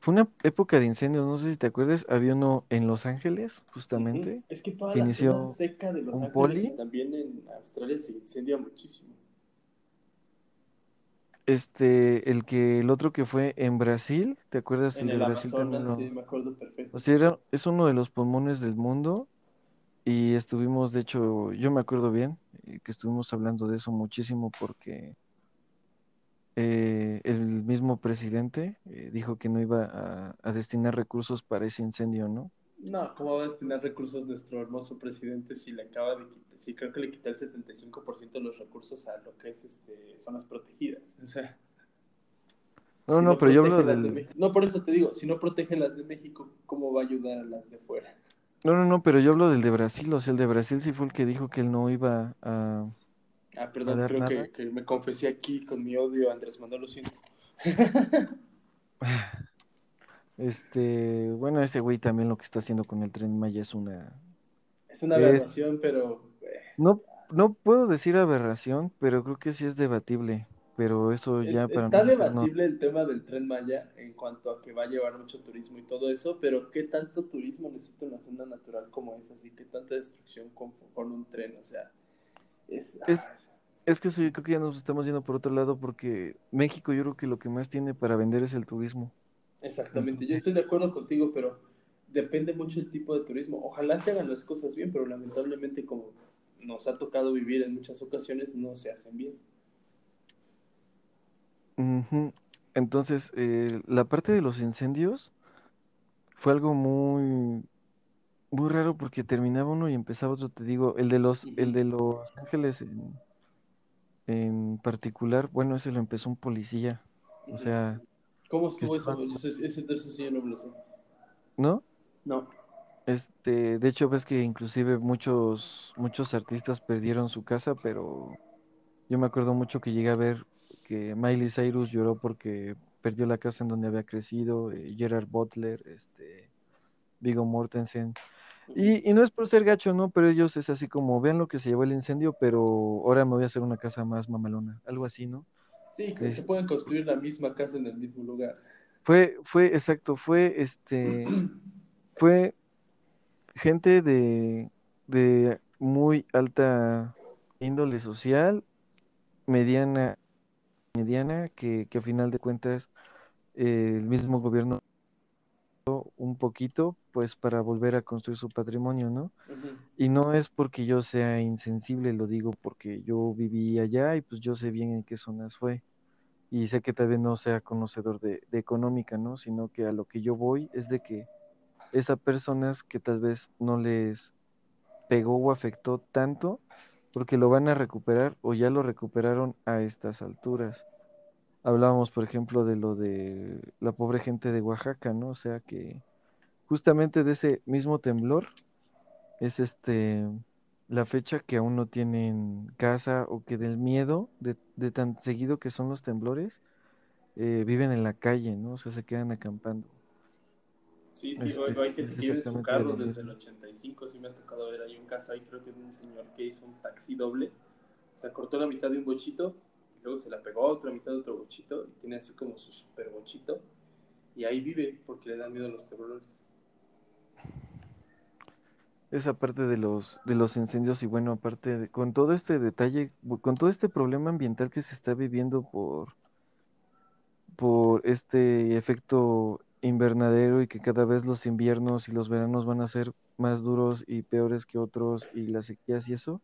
Fue una época de incendios, no sé si te acuerdas, había uno en Los Ángeles, justamente, Es que toda que la zona inició seca de Los Ángeles y poli. también en Australia se incendia muchísimo. Este, el que, el otro que fue en Brasil, ¿te acuerdas? En El de Brasil también Amazonas, sí, me acuerdo o perfecto. sea, era- es uno de los pulmones del mundo y estuvimos, de hecho, yo me acuerdo bien, eh, que estuvimos hablando de eso muchísimo porque eh, el mismo presidente eh, dijo que no iba a, a destinar recursos para ese incendio, ¿no? No, ¿cómo va a destinar recursos nuestro hermoso presidente si le acaba de quitar, si creo que le quita el 75% de los recursos a lo que es este zonas protegidas? O sea, No, si no, pero yo hablo de del... México- No, por eso te digo, si no protege las de México, ¿cómo va a ayudar a las de fuera? No, no, no, pero yo hablo del de Brasil, o sea, el de Brasil sí fue el que dijo que él no iba a... Ah, ¿A perdón, creo que, que me confesé aquí con mi odio Andrés Manuel, lo siento. Este, bueno, ese güey también lo que está haciendo con el Tren Maya es una... Es una Es- aberración, pero eh, No, no puedo decir aberración, pero creo que sí es debatible, pero eso es- ya para está no... debatible el tema del Tren Maya en cuanto a que va a llevar mucho turismo y todo eso, pero ¿qué tanto turismo necesita una zona natural como esa? Así que tanta destrucción con, con un tren, o sea, es... Es- ah, Es que eso yo creo que ya nos estamos yendo por otro lado porque México yo creo que lo que más tiene para vender es el turismo. Exactamente, yo estoy de acuerdo contigo, pero depende mucho el tipo de turismo. Ojalá se hagan las cosas bien, pero lamentablemente como nos ha tocado vivir en muchas ocasiones, no se hacen bien. Entonces, eh, la parte de los incendios fue algo muy, muy raro porque terminaba uno y empezaba otro. Te digo, el de los, el de Los Ángeles en, en particular, bueno, ese lo empezó un policía, o sea, ¿Cómo que estuvo eso? Ese, ese, eso sí yo no me lo sé. ¿no? No. Este, de hecho, ves que inclusive muchos, muchos artistas perdieron su casa, pero yo me acuerdo mucho que llegué a ver que Miley Cyrus lloró porque perdió la casa en donde había crecido, eh, Gerard Butler, este, Viggo Mortensen. Y, y no es por ser gacho, ¿no? Pero ellos es así como, vean lo que se llevó el incendio, pero ahora me voy a hacer una casa más mamalona, algo así, ¿no? Sí, que se pueden construir la misma casa en el mismo lugar. fue, fue, exacto, fue, este, fue gente de, de muy alta índole social, mediana, mediana, que, que a final de cuentas eh, el mismo gobierno un poquito, pues para volver a construir su patrimonio, ¿no? Y no es porque yo sea insensible, lo digo porque yo viví allá y pues yo sé bien en qué zonas fue. Y sé que tal vez no sea conocedor de, de económica, ¿no? Sino que a lo que yo voy es de que esas personas que tal vez no les pegó o afectó tanto, porque lo van a recuperar o ya lo recuperaron a estas alturas. Hablábamos, por ejemplo, de lo de la pobre gente de Oaxaca, ¿no? O sea que justamente de ese mismo temblor es este la fecha que aún no tienen casa o que del miedo de, de tan seguido que son los temblores, eh, viven en la calle, ¿no? O sea, se quedan acampando. Sí, sí, Es, hay, es- hay gente es que en su carro desde el mismo. 85, sí me ha tocado ver, hay un caso ahí, creo que de un señor que hizo un taxi doble, se cortó la mitad de un bochito, y luego se la pegó a otra mitad de otro bochito, y tiene así como su super bochito, y ahí vive porque le dan miedo los temblores. Esa parte de los, de los incendios y bueno, aparte de, con todo este detalle, con todo este problema ambiental que se está viviendo por, por este efecto invernadero y que cada vez los inviernos y los veranos van a ser más duros y peores que otros y las sequías y eso,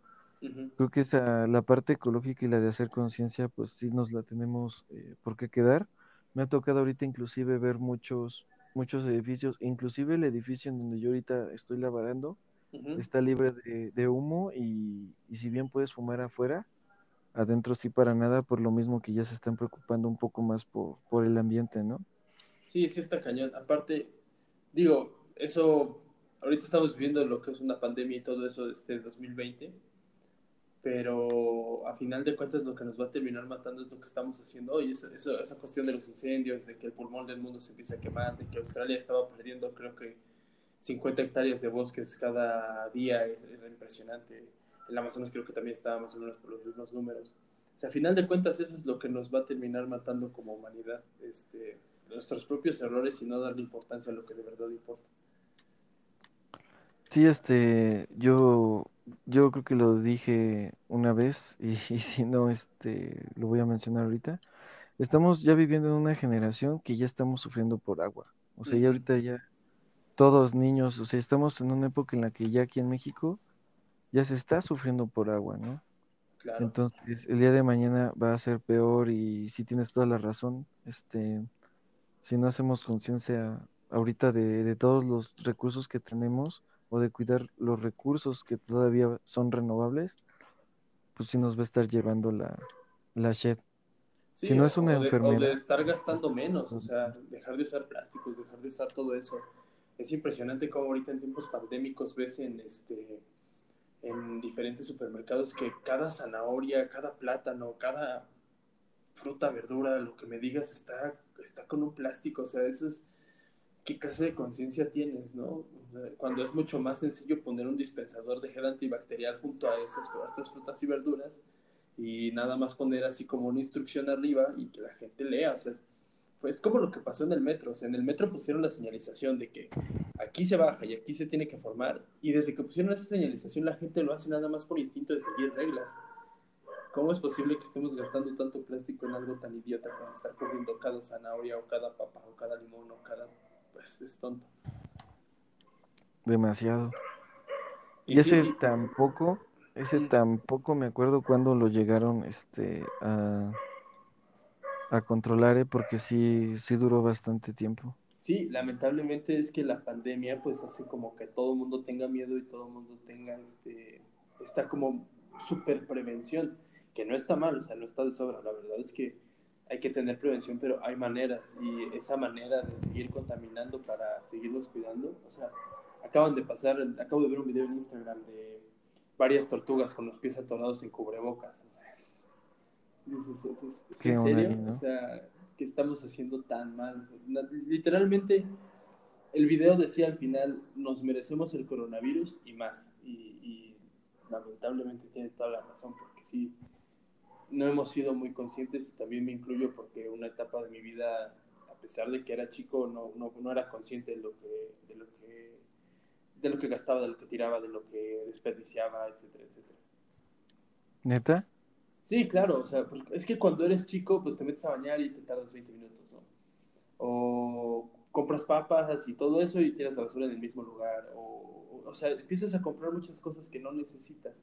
Creo que esa, la parte ecológica y la de hacer conciencia, pues sí nos la tenemos eh, por qué quedar. Me ha tocado ahorita inclusive ver muchos, muchos edificios, inclusive el edificio en donde yo ahorita estoy laborando está libre de, de humo y, y si bien puedes fumar afuera, adentro sí para nada, por lo mismo que ya se están preocupando un poco más por, por el ambiente, ¿no? Sí, sí está cañón. Aparte, digo, eso, ahorita estamos viviendo lo que es una pandemia y todo eso este 2020, pero a final de cuentas lo que nos va a terminar matando es lo que estamos haciendo hoy, eso, eso- esa cuestión de los incendios, de que el pulmón del mundo se empieza a quemar, de que Australia estaba perdiendo creo que 50 hectáreas de bosques cada día, es, es impresionante. El Amazonas creo que también estaba más o menos por los mismos números. O sea, a final de cuentas eso es lo que nos va a terminar matando como humanidad, este, nuestros propios errores y no darle importancia a lo que de verdad importa. Sí, este, yo, yo creo que lo dije una vez y, y si no, este, lo voy a mencionar ahorita. Estamos ya viviendo en una generación que ya estamos sufriendo por agua. O sea, ya ahorita ya todos niños, o sea, estamos en una época en la que ya aquí en México ya se está sufriendo por agua, ¿no? Entonces, el día de mañana va a ser peor y si tienes toda la razón, este, si no hacemos conciencia ahorita de, de, todos los recursos que tenemos o de cuidar los recursos que todavía son renovables, pues sí nos va a estar llevando la, la shed. si no es una enfermedad. o de estar gastando menos, o sea, dejar de usar plásticos, dejar de usar todo eso. Es impresionante cómo ahorita en tiempos pandémicos ves en este en diferentes supermercados que cada zanahoria, cada plátano, cada fruta, verdura, lo que me digas está, está con un plástico, o sea, eso es, ¿qué clase de conciencia tienes, no? Cuando es mucho más sencillo poner un dispensador de gel antibacterial junto a esas, a estas frutas y verduras y nada más poner así como una instrucción arriba y que la gente lea, o sea, es, pues como lo que pasó en el metro. O sea, en el metro pusieron la señalización de que aquí se baja y aquí se tiene que formar. Y desde que pusieron esa señalización, la gente lo hace nada más por instinto de seguir reglas. ¿Cómo es posible que estemos gastando tanto plástico en algo tan idiota como estar comiendo cada zanahoria o cada papa o cada limón o cada... Pues es tonto. Demasiado. Y, ese tampoco, ese tampoco me acuerdo cuando lo llegaron este, a a controlar, ¿eh? porque sí, sí duró bastante tiempo. Sí, lamentablemente es que la pandemia pues hace como que todo el mundo tenga miedo y todo el mundo tenga este, esta como super prevención, que no está mal, o sea, no está de sobra, la verdad es que hay que tener prevención, pero hay maneras y esa manera de seguir contaminando para seguirnos cuidando, o sea, acaban de pasar, acabo de ver un video en Instagram de varias tortugas con los pies atorados en cubrebocas, ¿es, en serio? O sea, ¿qué estamos haciendo tan mal? Literalmente, el video decía al final, nos merecemos el coronavirus y más. Y, lamentablemente tiene toda la razón, porque sí, no hemos sido muy conscientes y también me incluyo porque una etapa de mi vida, a pesar de que era chico, no, no, no era consciente de lo que... De lo que de lo que gastaba, de lo que tiraba, de lo que desperdiciaba, etcétera, etcétera. ¿Neta? Sí, claro, o sea, es que cuando eres chico, pues te metes a bañar y te tardas 20 minutos, ¿no? O compras papas y todo eso y tiras la basura en el mismo lugar, o, o, sea, empiezas a comprar muchas cosas que no necesitas.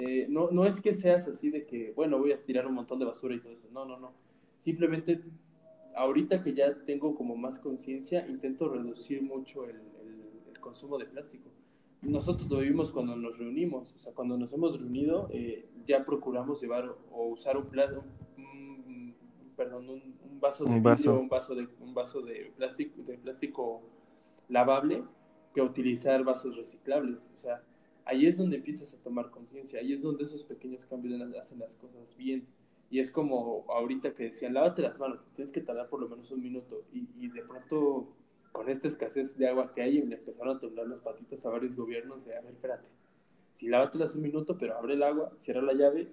Eh, no, no es que seas así de que, bueno, voy a tirar un montón de basura y todo eso, no, no, no. Simplemente, ahorita que ya tengo como más conciencia, intento reducir mucho el, el consumo de plástico nosotros lo vivimos cuando nos reunimos, o sea, cuando nos hemos reunido, eh, ya procuramos llevar o usar un, plato, perdón, un, vaso de vidrio, un vaso de, un vaso de plástico, de plástico lavable, que utilizar vasos reciclables. O sea, ahí es donde empiezas a tomar conciencia, ahí es donde esos pequeños cambios hacen las cosas bien. Y es como ahorita que decían, lávate las manos, tienes que tardar por lo menos un minuto. Y, y de pronto con esta escasez de agua que hay, le empezaron a temblar las patitas a varios gobiernos de, a ver, espérate, si lávatelas un minuto, pero abre el agua, cierra la llave,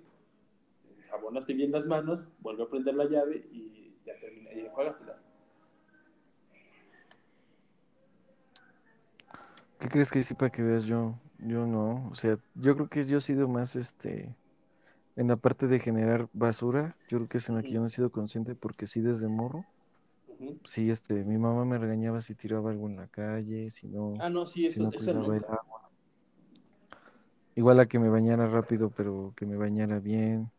abónate bien las manos, vuelve a prender la llave y ya termina, y juégatelas. ¿Qué crees que sí para que veas yo? Yo no, o sea, yo creo que yo he sido más, este, en la parte de generar basura, yo creo que es en la que yo no he sido consciente porque sí desde morro, Sí, este, mi mamá me regañaba si tiraba algo en la calle, si no. Ah, no, sí, eso, Igual a que me bañara rápido, pero que me bañara bien.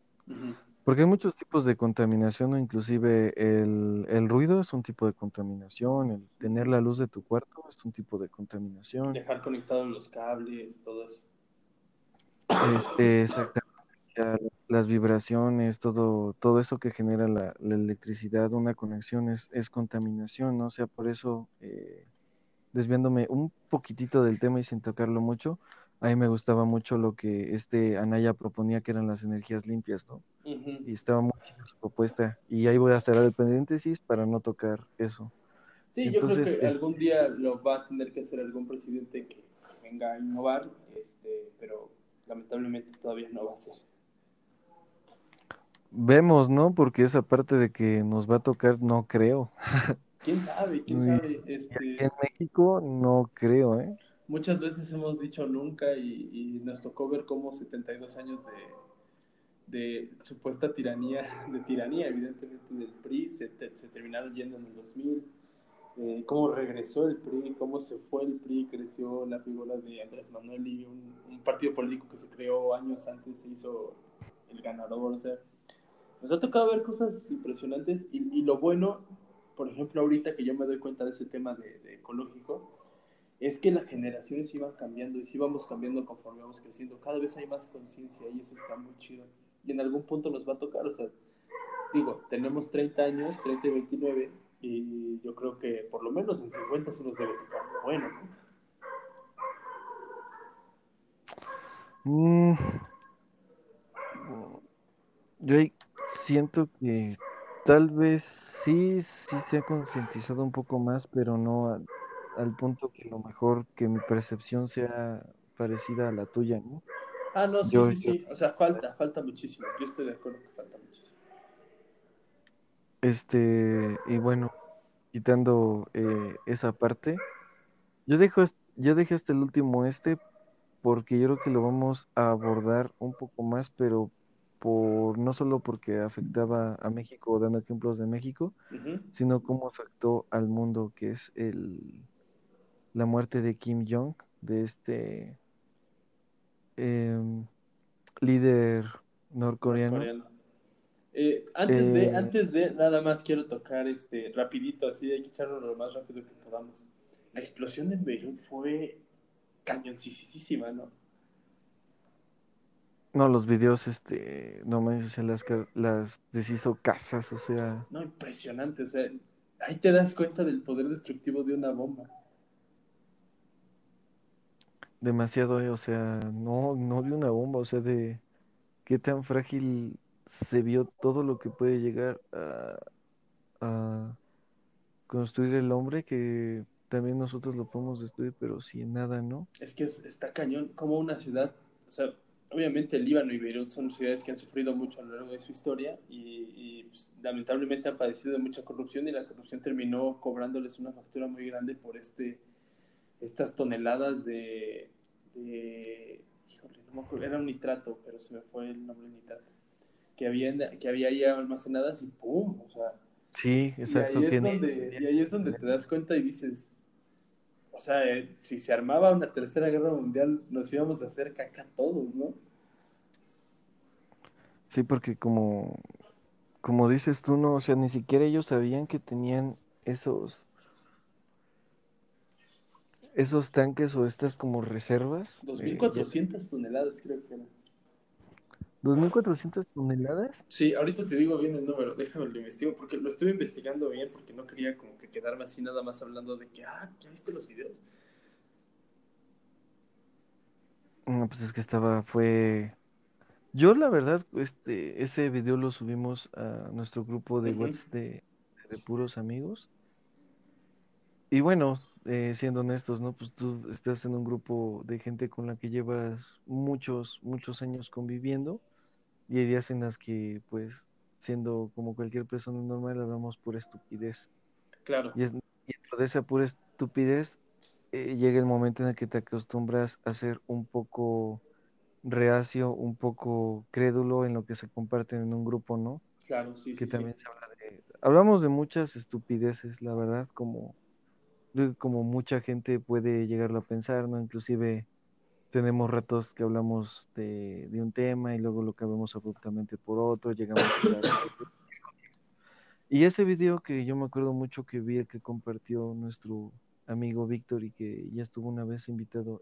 Porque hay muchos tipos de contaminación, o inclusive el, el, ruido es un tipo de contaminación, el tener la luz de tu cuarto es un tipo de contaminación. Dejar conectados los cables, todo eso. Este, exactamente las vibraciones, todo, todo eso que genera la, electricidad, una conexión es, es, contaminación, ¿no? O sea, por eso, eh, desviándome un poquitito del tema y sin tocarlo mucho, a mí me gustaba mucho lo que este Anaya proponía, que eran las energías limpias, ¿no? Y estaba muy su propuesta. Y ahí voy a cerrar el paréntesis para no tocar eso. Sí, yo creo que algún día lo va a tener que hacer algún presidente que venga a innovar, este, pero lamentablemente todavía no va a ser. Vemos, ¿no? Porque esa parte de que nos va a tocar, no creo. ¿Quién sabe? ¿Quién sabe? Este... En México no creo, ¿eh? Muchas veces hemos dicho nunca y, nos tocó ver cómo 72 años de, de, supuesta tiranía, de tiranía evidentemente del PRI, se, se terminaron yendo en el 2000. Eh, cómo regresó el PRI, cómo se fue el PRI, creció la figura de Andrés Manuel y un, un partido político que se creó años antes se hizo el ganador, o sea, nos ha tocado ver cosas impresionantes y, lo bueno, por ejemplo, ahorita que yo me doy cuenta de ese tema de, de ecológico, es que las generaciones iban cambiando y sí vamos cambiando conforme vamos creciendo. Cada vez hay más conciencia y eso está muy chido. Y en algún punto nos va a tocar, o sea, digo, tenemos 30 años, 30 y 29, y yo creo que por lo menos en 50 se nos debe tocar bueno, ¿no? Mm. Yo siento que tal vez sí, sí se ha concientizado un poco más, pero no al punto que lo mejor que mi percepción sea parecida a la tuya, ¿no? Ah, no, sí, sí, sí. O sea, falta, falta muchísimo. Yo estoy de acuerdo que falta muchísimo. Este, y bueno, quitando eh, esa parte, yo dejo, yo dejé hasta el último este porque yo creo que lo vamos a abordar un poco más, pero por no solo porque afectaba a México, dando ejemplos de México, sino cómo afectó al mundo, que es el, la muerte de Kim Jong, de este em, líder norcoreano. Eh, antes de, antes de, nada más quiero tocar este rapidito, así hay que echarlo lo más rápido que podamos. La explosión en Beirut fue cañoncísima, ¿no? No, los videos, este, no me se las, las deshizo casas, o sea. No, impresionante, o sea, ahí te das cuenta del poder destructivo de una bomba demasiado, eh, o sea, no, no de una bomba, o sea, de qué tan frágil se vio todo lo que puede llegar a, construir el hombre, que también nosotros lo podemos destruir, pero si nada, ¿no? Es que está cañón, como una ciudad, o sea, obviamente Líbano y Beirut son ciudades que han sufrido mucho a lo largo de su historia y, pues, lamentablemente han padecido de mucha corrupción y la corrupción terminó cobrándoles una factura muy grande por este estas toneladas de, de híjole, no me acuerdo, era un nitrato, pero se me fue el nombre nitrato, que había, que había ahí almacenadas y ¡pum! O sea, sí, exacto. Y ahí, es donde, y ahí es donde te das cuenta y dices, o sea, eh, si se armaba una tercera guerra mundial, nos íbamos a hacer caca todos, ¿no? Sí, porque como, como dices tú, no, o sea, ni siquiera ellos sabían que tenían esos esos tanques o estas como reservas. 2.400 eh, toneladas creo que eran. ¿2.400 toneladas? Sí, ahorita te digo bien el número, déjame lo investigo, porque lo estuve investigando bien, porque no quería como que quedarme así nada más hablando de que, ah, ¿ya viste los videos? No, pues es que estaba, fue... Yo la verdad, este, ese video lo subimos a nuestro grupo de WhatsApp de, de puros amigos. Y bueno, eh, siendo honestos, ¿no? Pues tú estás en un grupo de gente con la que llevas muchos, muchos años conviviendo y hay días en las que, pues, siendo como cualquier persona normal, hablamos por estupidez. Claro. Y, es, dentro de esa pura estupidez eh, llega el momento en el que te acostumbras a ser un poco reacio, un poco crédulo en lo que se comparten en un grupo, ¿no? Claro, sí, que sí. también se habla de... Hablamos de muchas estupideces, la verdad, como como mucha gente puede llegarlo a pensar, ¿no? Inclusive tenemos ratos que hablamos de, un tema y luego lo cambiamos abruptamente por otro, llegamos a hablar Y ese video que yo me acuerdo mucho que vi el que compartió nuestro amigo Víctor y que ya estuvo una vez invitado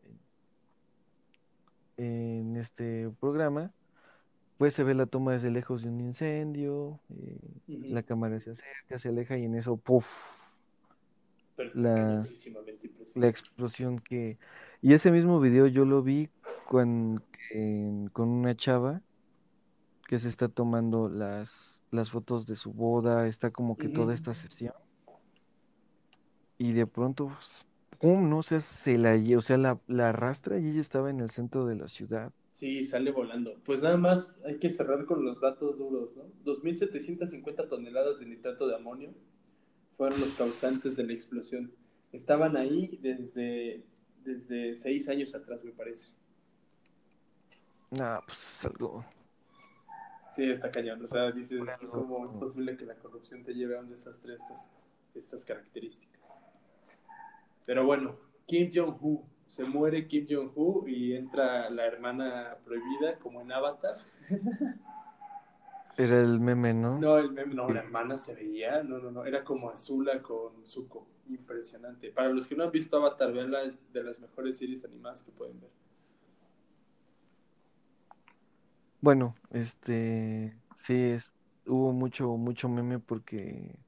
en, este programa, pues se ve la toma desde lejos de un incendio, eh, la cámara se acerca, se aleja y en eso, ¡puf! La, la explosión que... Y ese mismo video yo lo vi con, con una chava que se está tomando las, las fotos de su boda, está como que toda esta sesión. Y de pronto, ¡pum! No sé, se la, o sea, la, la arrastra y ella estaba en el centro de la ciudad. Sí, sale volando. Pues nada más hay que cerrar con los datos duros, ¿no? 2.750 toneladas de nitrato de amonio, fueron los causantes de la explosión. Estaban ahí desde, desde seis años atrás, me parece. Ah, pues algo. Sí, está cañón. O sea, dices, ¿cómo es posible que la corrupción te lleve a un desastre de estas, estas características? Pero bueno, Kim Jong-un. Se muere Kim Jong-un y entra la hermana prohibida como en Avatar. Era el meme, ¿no? No, el meme, no, la hermana se veía, no, no, no, era como Azula con Zuko, impresionante. Para los que no han visto Avatar, veanla, es de las mejores series animadas que pueden ver. Bueno, este, sí, es, hubo mucho, mucho meme porque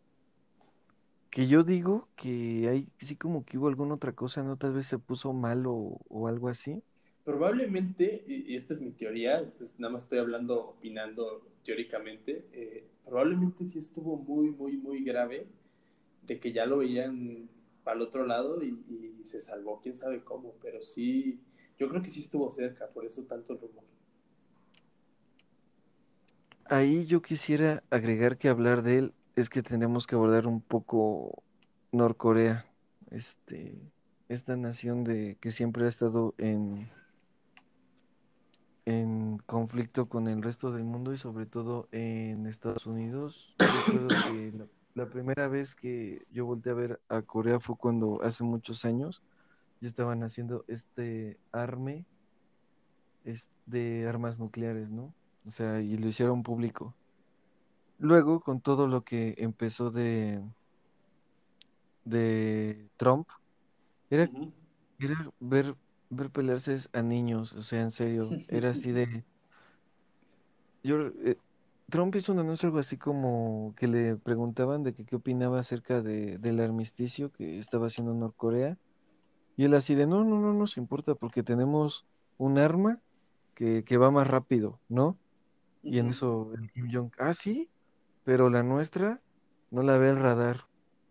que yo digo que hay, sí como que hubo alguna otra cosa, ¿no? Tal vez se puso mal o, o algo así. Probablemente, y esta es mi teoría, esto es- nada más estoy hablando, opinando teóricamente, eh, probablemente sí estuvo muy, muy, muy grave de que ya lo veían para el otro lado y, y se salvó, quién sabe cómo, pero sí, yo creo que sí estuvo cerca, por eso tanto rumor. Ahí yo quisiera agregar que hablar de él es que tenemos que abordar un poco Norcorea, este, esta nación de que siempre ha estado en, en conflicto con el resto del mundo y sobre todo en Estados Unidos. Recuerdo que la, la primera vez que yo volteé a ver a Corea fue cuando hace muchos años ya estaban haciendo este arme es de armas nucleares, ¿no? O sea, y lo hicieron público. Luego, con todo lo que empezó de, de Trump, era, era ver, ver pelearse a niños, o sea, en serio, era así de... Yo, eh, Trump hizo un anuncio algo así como que le preguntaban de que qué opinaba acerca de, del armisticio que estaba haciendo Norcorea, y él así de, no, no, no nos importa porque tenemos un arma que, que va más rápido, ¿no? Y en eso el Kim Jong, ah, sí, pero la nuestra no la ve el radar.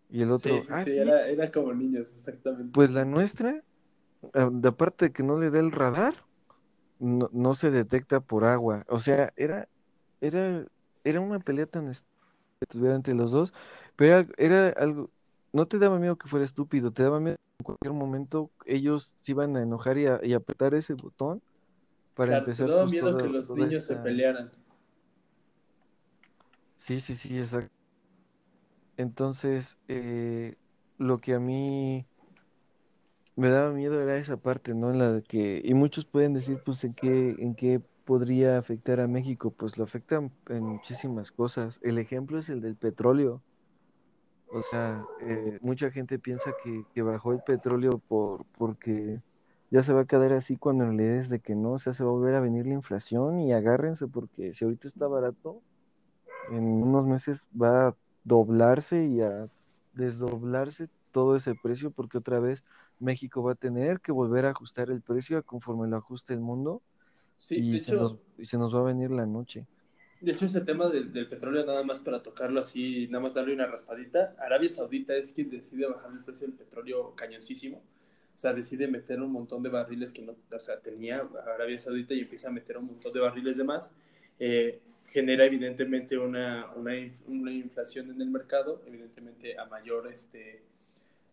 Y el otro, sí, ah, sí, sí, era, era como niños, exactamente. pues la nuestra, de aparte de que no le da el radar, no, no se detecta por agua. O sea, era, era, era una pelea tan estúpida entre los dos, pero era, era algo, no te daba miedo que fuera estúpido, te daba miedo que en cualquier momento ellos se iban a enojar y, a- y apretar ese botón para Claro, te empezar daba pues miedo que los niños se pelearan. Sí, sí, sí, exacto. Entonces, eh, lo que a mí me daba miedo era esa parte, ¿no? En la que, y muchos pueden decir, pues, ¿en qué, en qué podría afectar a México? Pues lo afectan en muchísimas cosas. El ejemplo es el del petróleo. O sea, eh, mucha gente piensa que, que bajó el petróleo por, porque ya se va a quedar así cuando en realidad de que no, o sea, se va a volver a venir la inflación y agárrense porque si ahorita está barato, en unos meses va a doblarse y a desdoblarse todo ese precio porque otra vez México va a tener que volver a ajustar el precio conforme lo ajuste el mundo Sí, y se nos, hecho, y se nos va a venir la noche. de hecho ese tema del, del petróleo, nada más para tocarlo así, nada más darle una raspadita, Arabia Saudita es quien decide bajar el precio del petróleo cañoncísimo. O sea, decide meter un montón de barriles que no, o sea, tenía Arabia Saudita y empieza a meter un montón de barriles de más. Eh, genera evidentemente una, una, una, inflación en el mercado, evidentemente a mayor este,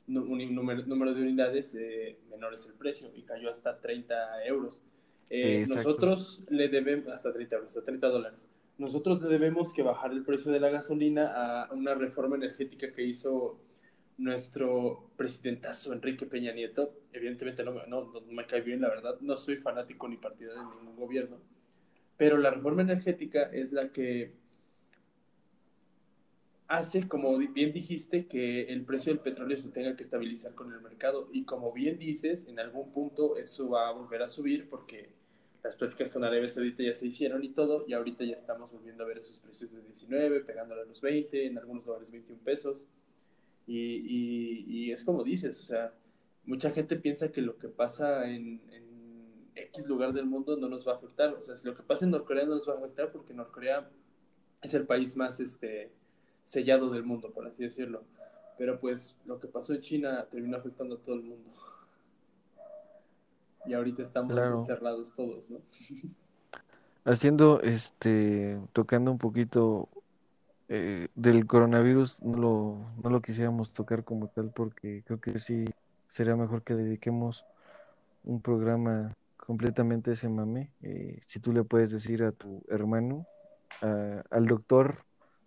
un número, número de unidades, eh, menor es el precio y cayó hasta 30 euros. Eh, nosotros le debemos, hasta 30 euros, hasta 30 dólares. Nosotros le debemos que bajar el precio de la gasolina a una reforma energética que hizo nuestro presidentazo Enrique Peña Nieto. Evidentemente no, no, no me cae bien, la verdad, no soy fanático ni partidario de ningún gobierno, pero la reforma energética es la que hace, como bien dijiste, que el precio del petróleo se tenga que estabilizar con el mercado. Y como bien dices, en algún punto eso va a volver a subir porque las pláticas con Arabia Saudita ya se hicieron y todo, y ahorita ya estamos volviendo a ver esos precios de 19, pegándole a los 20, en algunos lugares 21 pesos. Y, y, y es como dices, o sea, mucha gente piensa que lo que pasa en, en, X lugar del mundo no nos va a afectar. O sea, si lo que pasa en Norcorea no nos va a afectar porque Norcorea es el país más este, sellado del mundo, por así decirlo. Pero pues lo que pasó en China terminó afectando a todo el mundo. Y ahorita estamos Claro. encerrados todos, ¿no? Haciendo, este, tocando un poquito eh, del coronavirus, no lo, no lo quisiéramos tocar como tal porque creo que sí sería mejor que dediquemos un programa completamente ese mame. Eh, si tú le puedes decir a tu hermano, a- al doctor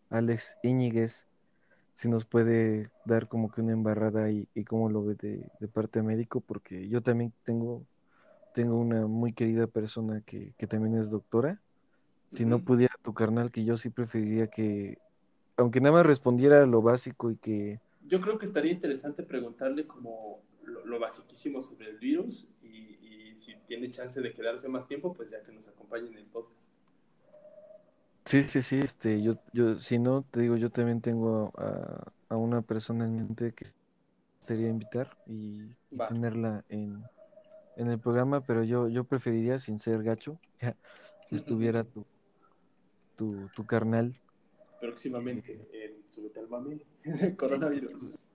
Alex Íñiguez, si nos puede dar como que una embarrada y, y cómo lo ve de, de parte médico, porque yo también tengo, tengo una muy querida persona que, que también es doctora si no pudiera tu carnal, que yo sí preferiría que, aunque nada más respondiera lo básico y que... Yo creo que estaría interesante preguntarle como lo, lo basiquísimo sobre el virus y, y, si tiene chance de quedarse más tiempo, pues ya que nos acompañe en el podcast. Sí, sí, sí, este, yo, yo, si no, te digo, yo también tengo a, a una persona en mente que sería invitar y, y tenerla en, en el programa, pero yo, yo preferiría, sin ser gacho, que estuviera tu, tu, tu carnal. Próximamente en Subete al Mame, coronavirus.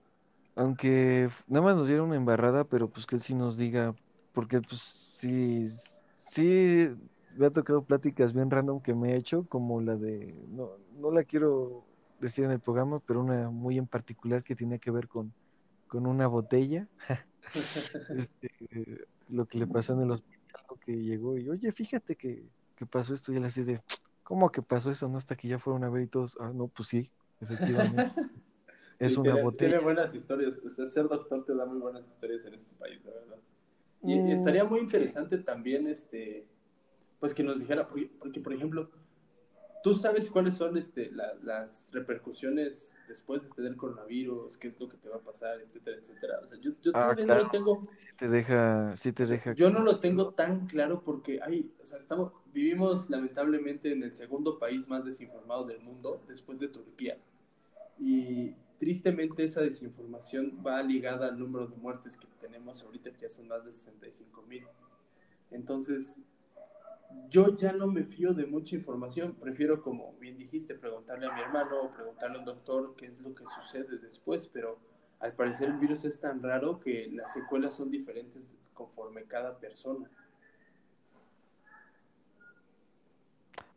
Aunque nada más nos diera una embarrada, pero pues que él sí nos diga, porque pues sí, sí me ha tocado pláticas bien random que me he hecho, como la de, no, no la quiero decir en el programa, pero una muy en particular que tiene que ver con, con una botella. este, lo que le pasó en el hospital, que llegó y, oye, fíjate que, que pasó esto, y él así de, ¿cómo que pasó eso? No hasta que ya fueron a ver y todos, ah, no, pues sí, efectivamente. es Sí, una tiene, botella. tiene buenas historias. O sea, ser doctor te da muy buenas historias en este país, la verdad. Y Mm, estaría muy sí. interesante también, este, pues que nos dijera, porque, porque, por ejemplo, tú sabes cuáles son este, la- las repercusiones después de tener coronavirus, qué es lo que te va a pasar, etcétera, etcétera. O sea, yo, yo Ah, todavía no claro, lo tengo, sí te deja, sí te deja. yo no lo tengo tan claro porque hay, o sea, estamos, vivimos lamentablemente en el segundo país más desinformado del mundo, después de Turquía. Y tristemente esa desinformación va ligada al número de muertes que tenemos ahorita, que ya son más de 65 mil. Entonces, yo ya no me fío de mucha información, prefiero, como bien dijiste, preguntarle a mi hermano o preguntarle a un doctor qué es lo que sucede después, pero al parecer el virus es tan raro que las secuelas son diferentes conforme cada persona.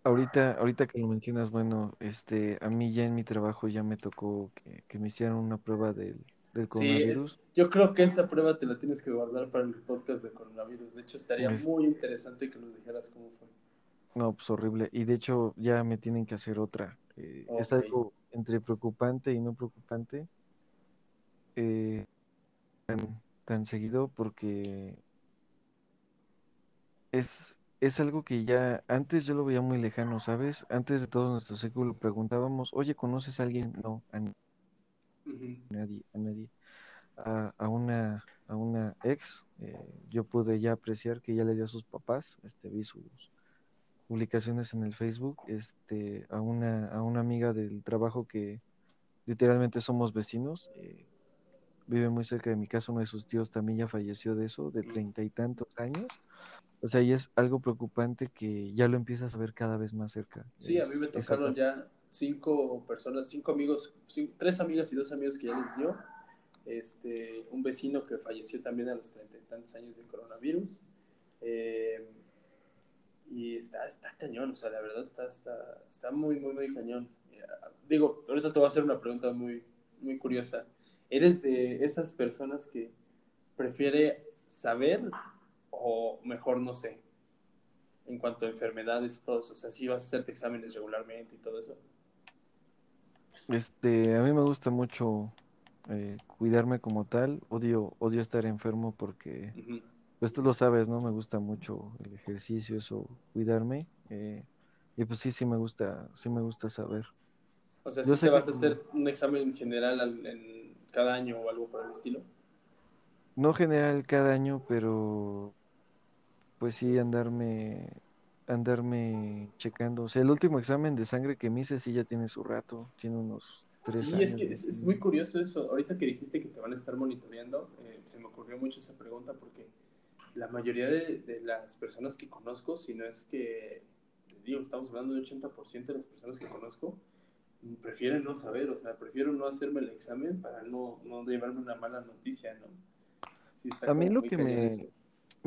Ahorita, ahorita que lo mencionas, bueno, este, a mí ya en mi trabajo ya me tocó que, que me hicieran una prueba del, del Sí, coronavirus. yo creo que esa prueba te la tienes que guardar para el podcast de coronavirus. De hecho, estaría Es- muy interesante que nos dijeras cómo fue. No, pues horrible. Y de hecho ya me tienen que hacer otra. Eh, Es algo entre preocupante y no preocupante. eh, tan, tan seguido porque es, es algo que ya antes yo lo veía muy lejano, ¿sabes? Antes de todo nuestro círculo preguntábamos, oye, ¿conoces a alguien? No, a Nadie, a nadie. A, a una, a una ex, eh, yo pude ya apreciar que ya le dio a sus papás, este, vi sus publicaciones en el Facebook, este, a una, a una amiga del trabajo que literalmente somos vecinos, eh, vive muy cerca de mi casa, uno de sus tíos también ya falleció de eso, de Mm. treinta y tantos años. O sea, y es algo preocupante que ya lo empiezas a ver cada vez más cerca. Sí, a mí me tocaron ya cinco personas, cinco amigos, cin- tres amigas y dos amigos que ya les dio. Este, un vecino que falleció también a los treinta y tantos años de coronavirus. Eh, y está, está cañón, o sea, la verdad está, está, está muy, muy, muy cañón. Eh, digo, ahorita te voy a hacer una pregunta muy, muy curiosa. ¿Eres de esas personas que prefiere saber o mejor no sé? En cuanto a enfermedades y todo eso, o sea, si vas a hacerte exámenes regularmente y todo eso. Este, a mí me gusta mucho eh, cuidarme como tal. Odio, odio estar enfermo porque, Ujú. pues tú lo sabes, ¿no? Me gusta mucho el ejercicio, eso, cuidarme. eh, y pues sí, sí me gusta, sí me gusta saber. O sea, si sé te que vas a hacer un examen general al- en cada año o algo por el estilo. No general cada año, pero pues sí andarme, andarme checando. O sea, el último examen de sangre que me hice sí ya tiene su rato, tiene unos tres Sí, años. es que es, es muy curioso eso. Ahorita que dijiste que te van a estar monitoreando, eh, se me ocurrió mucho esa pregunta porque la mayoría de, de las personas que conozco, si no es que, digo, estamos hablando de 80% de las personas que conozco, mm, prefieren no saber, o sea, prefiero no hacerme el examen para no, no llevarme una mala noticia, ¿no? Sí, A mí lo que me, eso.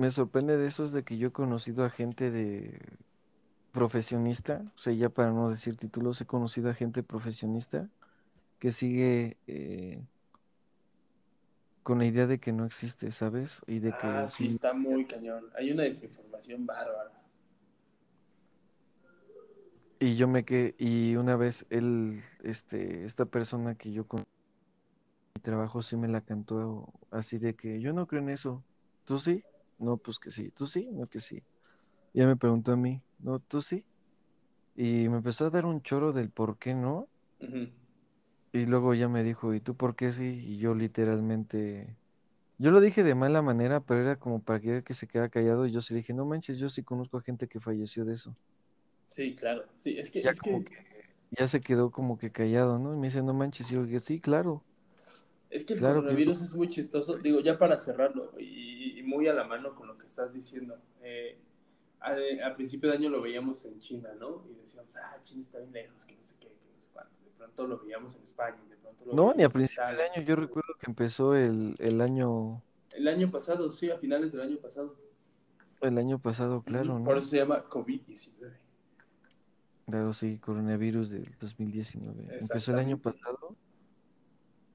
Me sorprende de eso es de que yo he conocido a gente de profesionista, o sea, ya para no decir títulos, he conocido a gente profesionista que sigue eh, con la idea de que no existe, ¿sabes? Y de que Ah, sí, está muy cañón. Hay una desinformación bárbara. y yo me quedé, y una vez él, este, esta persona que yo con mi trabajo sí me la cantó así de que yo no creo en eso. ¿Tú sí? No, pues que sí. ¿Tú sí? No, que sí. Ya me preguntó a mí. No, ¿tú sí? Y me empezó a dar un choro del por qué no. Y luego ya me dijo, ¿y tú por qué sí? Y yo literalmente, yo lo dije de mala manera, pero era como para que, que se quedara callado. Y yo sí dije, no manches, yo sí conozco a gente que falleció de eso. Sí, claro. Sí, es que, Ya es como que, que, ya se quedó como que callado, ¿no? Y me dice, no manches, y yo dije, sí, claro, es que el claro que coronavirus es muy chistoso. Digo, ya para cerrarlo, y muy a la mano con lo que estás diciendo. Eh, a, a principio de año lo veíamos en China, ¿no? Y decíamos, ah, China está bien lejos, que no sé qué, que no sé cuánto. De pronto lo veíamos en España, de pronto lo No, ni a principio de año, yo recuerdo que empezó el, el año, El año pasado, sí, a finales del año pasado. el año pasado, claro, Ujú, Por ¿no? eso se llama COVID-19. Claro, sí, coronavirus del 2019. Empezó el año pasado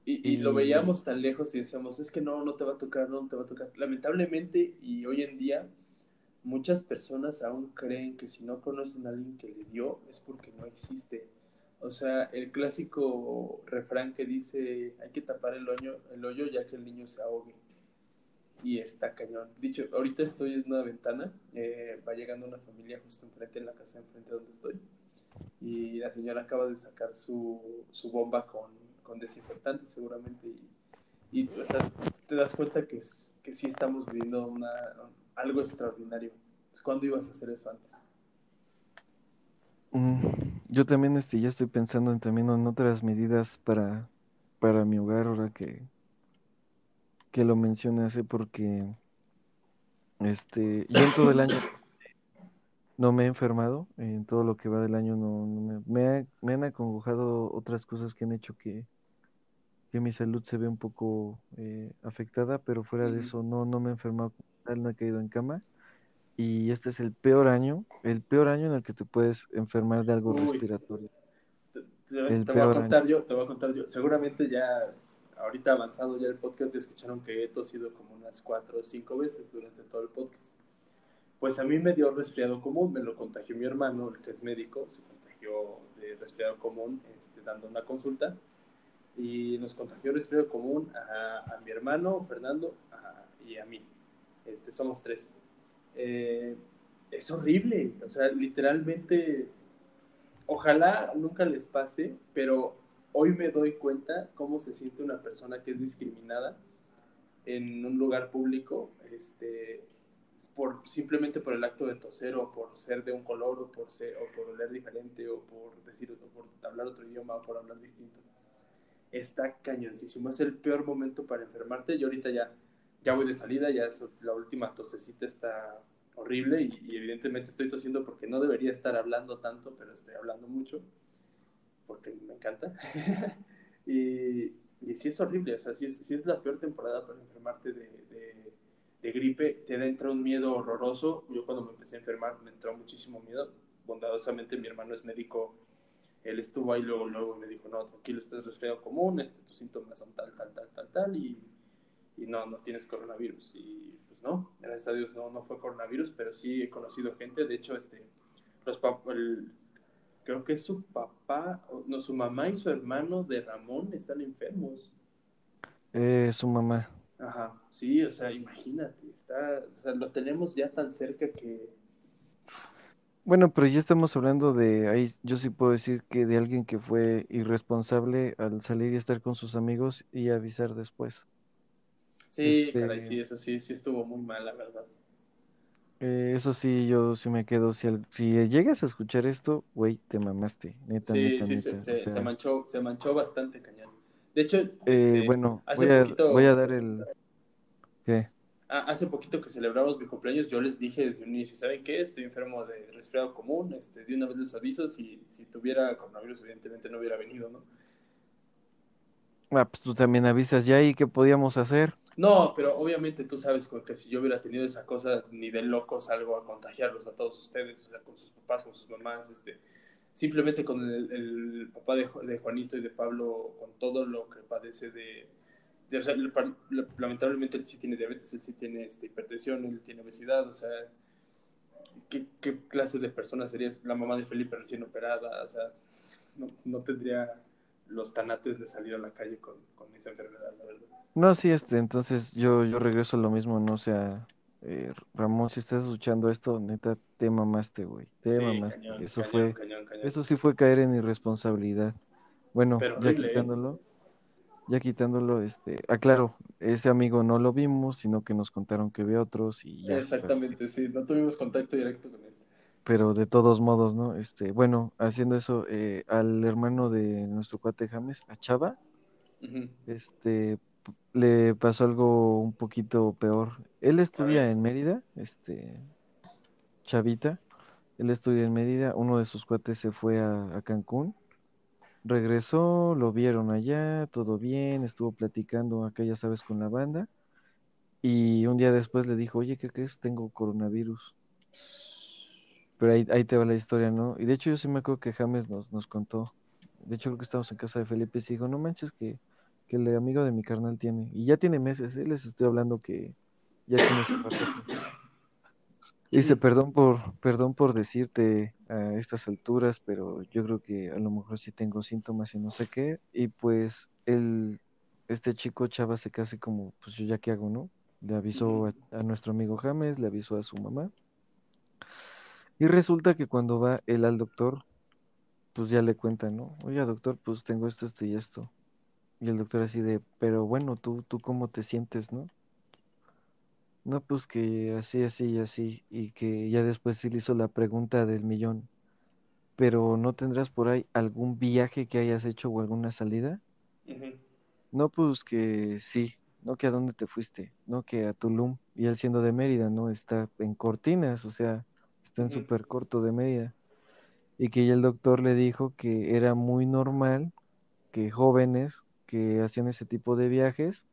Y, y lo veíamos tan lejos y decíamos, es que no, no te va a tocar, no te va a tocar. Lamentablemente, y hoy en día, muchas personas aún creen que si no conocen a alguien que le dio, es porque no existe. O sea, el clásico refrán que dice, hay que tapar el hoyo, el hoyo ya que el niño se ahogue. Y está cañón. Dicho, ahorita estoy en una ventana, eh, va llegando una familia justo enfrente, en la casa enfrente donde estoy, y la señora acaba de sacar su, su bomba con, con desinfectante seguramente, y, y te das cuenta que, es, que sí estamos viviendo una, algo extraordinario. ¿Cuándo ibas a hacer eso antes? mm, yo también este, ya estoy pensando en, también en otras medidas para, para mi hogar ahora que, que lo mencionas, ¿eh? porque este, yo en todo el año no me he enfermado, en todo lo que va del año no, no me, me, ha- me han acongojado otras cosas que han hecho que, que mi salud se ve un poco eh, afectada, pero fuera de Mm, eso no, no me he enfermado, no he caído en cama. Y este es el peor año, el peor año en el que te puedes enfermar de algo Uy, respiratorio. te, te- te voy a peor año. contar yo, te voy a contar yo. Seguramente ya, ahorita avanzado ya el podcast, ya escucharon que he tosido como unas cuatro o cinco veces durante todo el podcast. Pues a mí me dio resfriado común, me lo contagió mi hermano, el que es médico, se contagió de resfriado común este, dando una consulta y nos contagió resfriado común a, mi hermano, Fernando, y a mí. Este, somos tres. Eh, es horrible, o sea, literalmente, ojalá nunca les pase, pero hoy me doy cuenta cómo se siente una persona que es discriminada en un lugar público, este, por, simplemente por el acto de toser o por ser de un color o por, ser, o por oler diferente o por decir o por hablar otro idioma o por hablar distinto. Está cañoncísimo, es el peor momento para enfermarte. Yo ahorita ya, ya voy de salida, ya es, la última tosecita está horrible y, y evidentemente estoy tosiendo porque no debería estar hablando tanto, pero estoy hablando mucho porque me encanta. y, y sí es horrible, o sea, sí es, sí es la peor temporada para enfermarte de, de, de, gripe, te entra un miedo horroroso. Yo cuando me empecé a enfermar me entró muchísimo miedo. Bondadosamente mi hermano es médico, él estuvo ahí luego, luego me dijo, no, tranquilo, este es resfriado común, este, tus síntomas son tal, tal, tal, tal, tal, y, y no, no tienes coronavirus. Y pues no, gracias a Dios no, no fue coronavirus, pero sí he conocido gente, de hecho, este, los el, creo que su papá, no, su mamá y su hermano de Ramón están enfermos. Eh, su mamá. Ajá, sí, o sea, imagínate, está, o sea, lo tenemos ya tan cerca que... Bueno, pero ya estamos hablando de ahí, yo sí puedo decir que de alguien que fue irresponsable al salir y estar con sus amigos y avisar después. Sí, Este, caray, sí, eso sí, sí estuvo muy mal, la verdad. eh, eso sí, yo sí me quedo. Si, al- si llegas a escuchar esto, güey, te mamaste. Neta, Sí, neta, sí, se, neta. O se, se sea, manchó, se manchó bastante cañón. De hecho, eh, este, bueno, hace voy a, poquito, voy a dar el... ¿Qué? Hace poquito que celebramos mi cumpleaños, yo les dije desde un inicio, ¿saben qué? Estoy enfermo de resfriado común, este, de una vez les aviso, si, si tuviera coronavirus, evidentemente no hubiera venido, ¿no? Ah, pues tú también avisas ya y qué podíamos hacer. No, pero obviamente tú sabes que si yo hubiera tenido esa cosa, ni de loco salgo a contagiarlos a todos ustedes, o sea, con sus papás, con sus mamás, este, simplemente con el, el papá de, de, Juanito y de Pablo, con todo lo que padece de, de o sea, lamentablemente él sí tiene diabetes, él sí tiene este, hipertensión, él tiene obesidad, o sea, ¿qué, ¿qué, clase de persona serías? La mamá de Felipe recién operada, o sea, no, no tendría los tanates de salir a la calle con, con esa enfermedad, la verdad. No, sí, este, entonces yo, yo regreso a lo mismo, no sea, eh, Ramón, si estás escuchando esto, neta, te mamaste, güey, te Sí, mamaste. cañón, Eso cañón, fue, cañón, eso sí fue caer en irresponsabilidad. Bueno, Pero ya horrible, ¿eh? Ya quitándolo, este, aclaro, ese amigo no lo vimos, sino que nos contaron que ve otros y ya. pero- Exactamente, sí, no tuvimos contacto directo con él. pero de todos modos, ¿no? Este, bueno, haciendo eso, eh, al hermano de nuestro cuate James, a Chava, este, le pasó algo un poquito peor. Él estudia en Mérida, este, Chavita, él estudia en Mérida, uno de sus cuates se fue a, a Cancún, regresó, lo vieron allá, todo bien, estuvo platicando acá, ya sabes, con la banda, y un día después le dijo, oye, ¿qué crees? Tengo coronavirus. Pero ahí, ahí te va la historia, ¿no? Y de hecho yo sí me acuerdo que James nos, nos contó. De hecho creo que estábamos en casa de Felipe y se dijo, no manches que, que el amigo de mi carnal tiene. Y ya tiene meses, ¿eh? Les estoy hablando que ya tiene su rato. Dice, perdón por, perdón por decirte a estas alturas, pero yo creo que a lo mejor sí tengo síntomas y no sé qué. Y pues el, este chico chava se casi como, pues yo ya qué hago, ¿no? Le avisó a, a nuestro amigo James, le avisó a su mamá. Y resulta que cuando va él al doctor, pues ya le cuenta, ¿no? Oiga, doctor, pues tengo esto, esto y esto. Y el doctor así de, pero bueno, tú, tú cómo te sientes, ¿no? No, pues que así, así y así. Y que ya después sí le hizo la pregunta del millón. Pero ¿no tendrás por ahí algún viaje que hayas hecho o alguna salida? No, pues que sí. No, que a dónde te fuiste. No, que a Tulum. Y él siendo de Mérida, ¿no? Está en Cortinas, o sea, está en Ujú. súper corto de Mérida. y que ya el doctor le dijo que era muy normal que jóvenes que hacían ese tipo de viajes,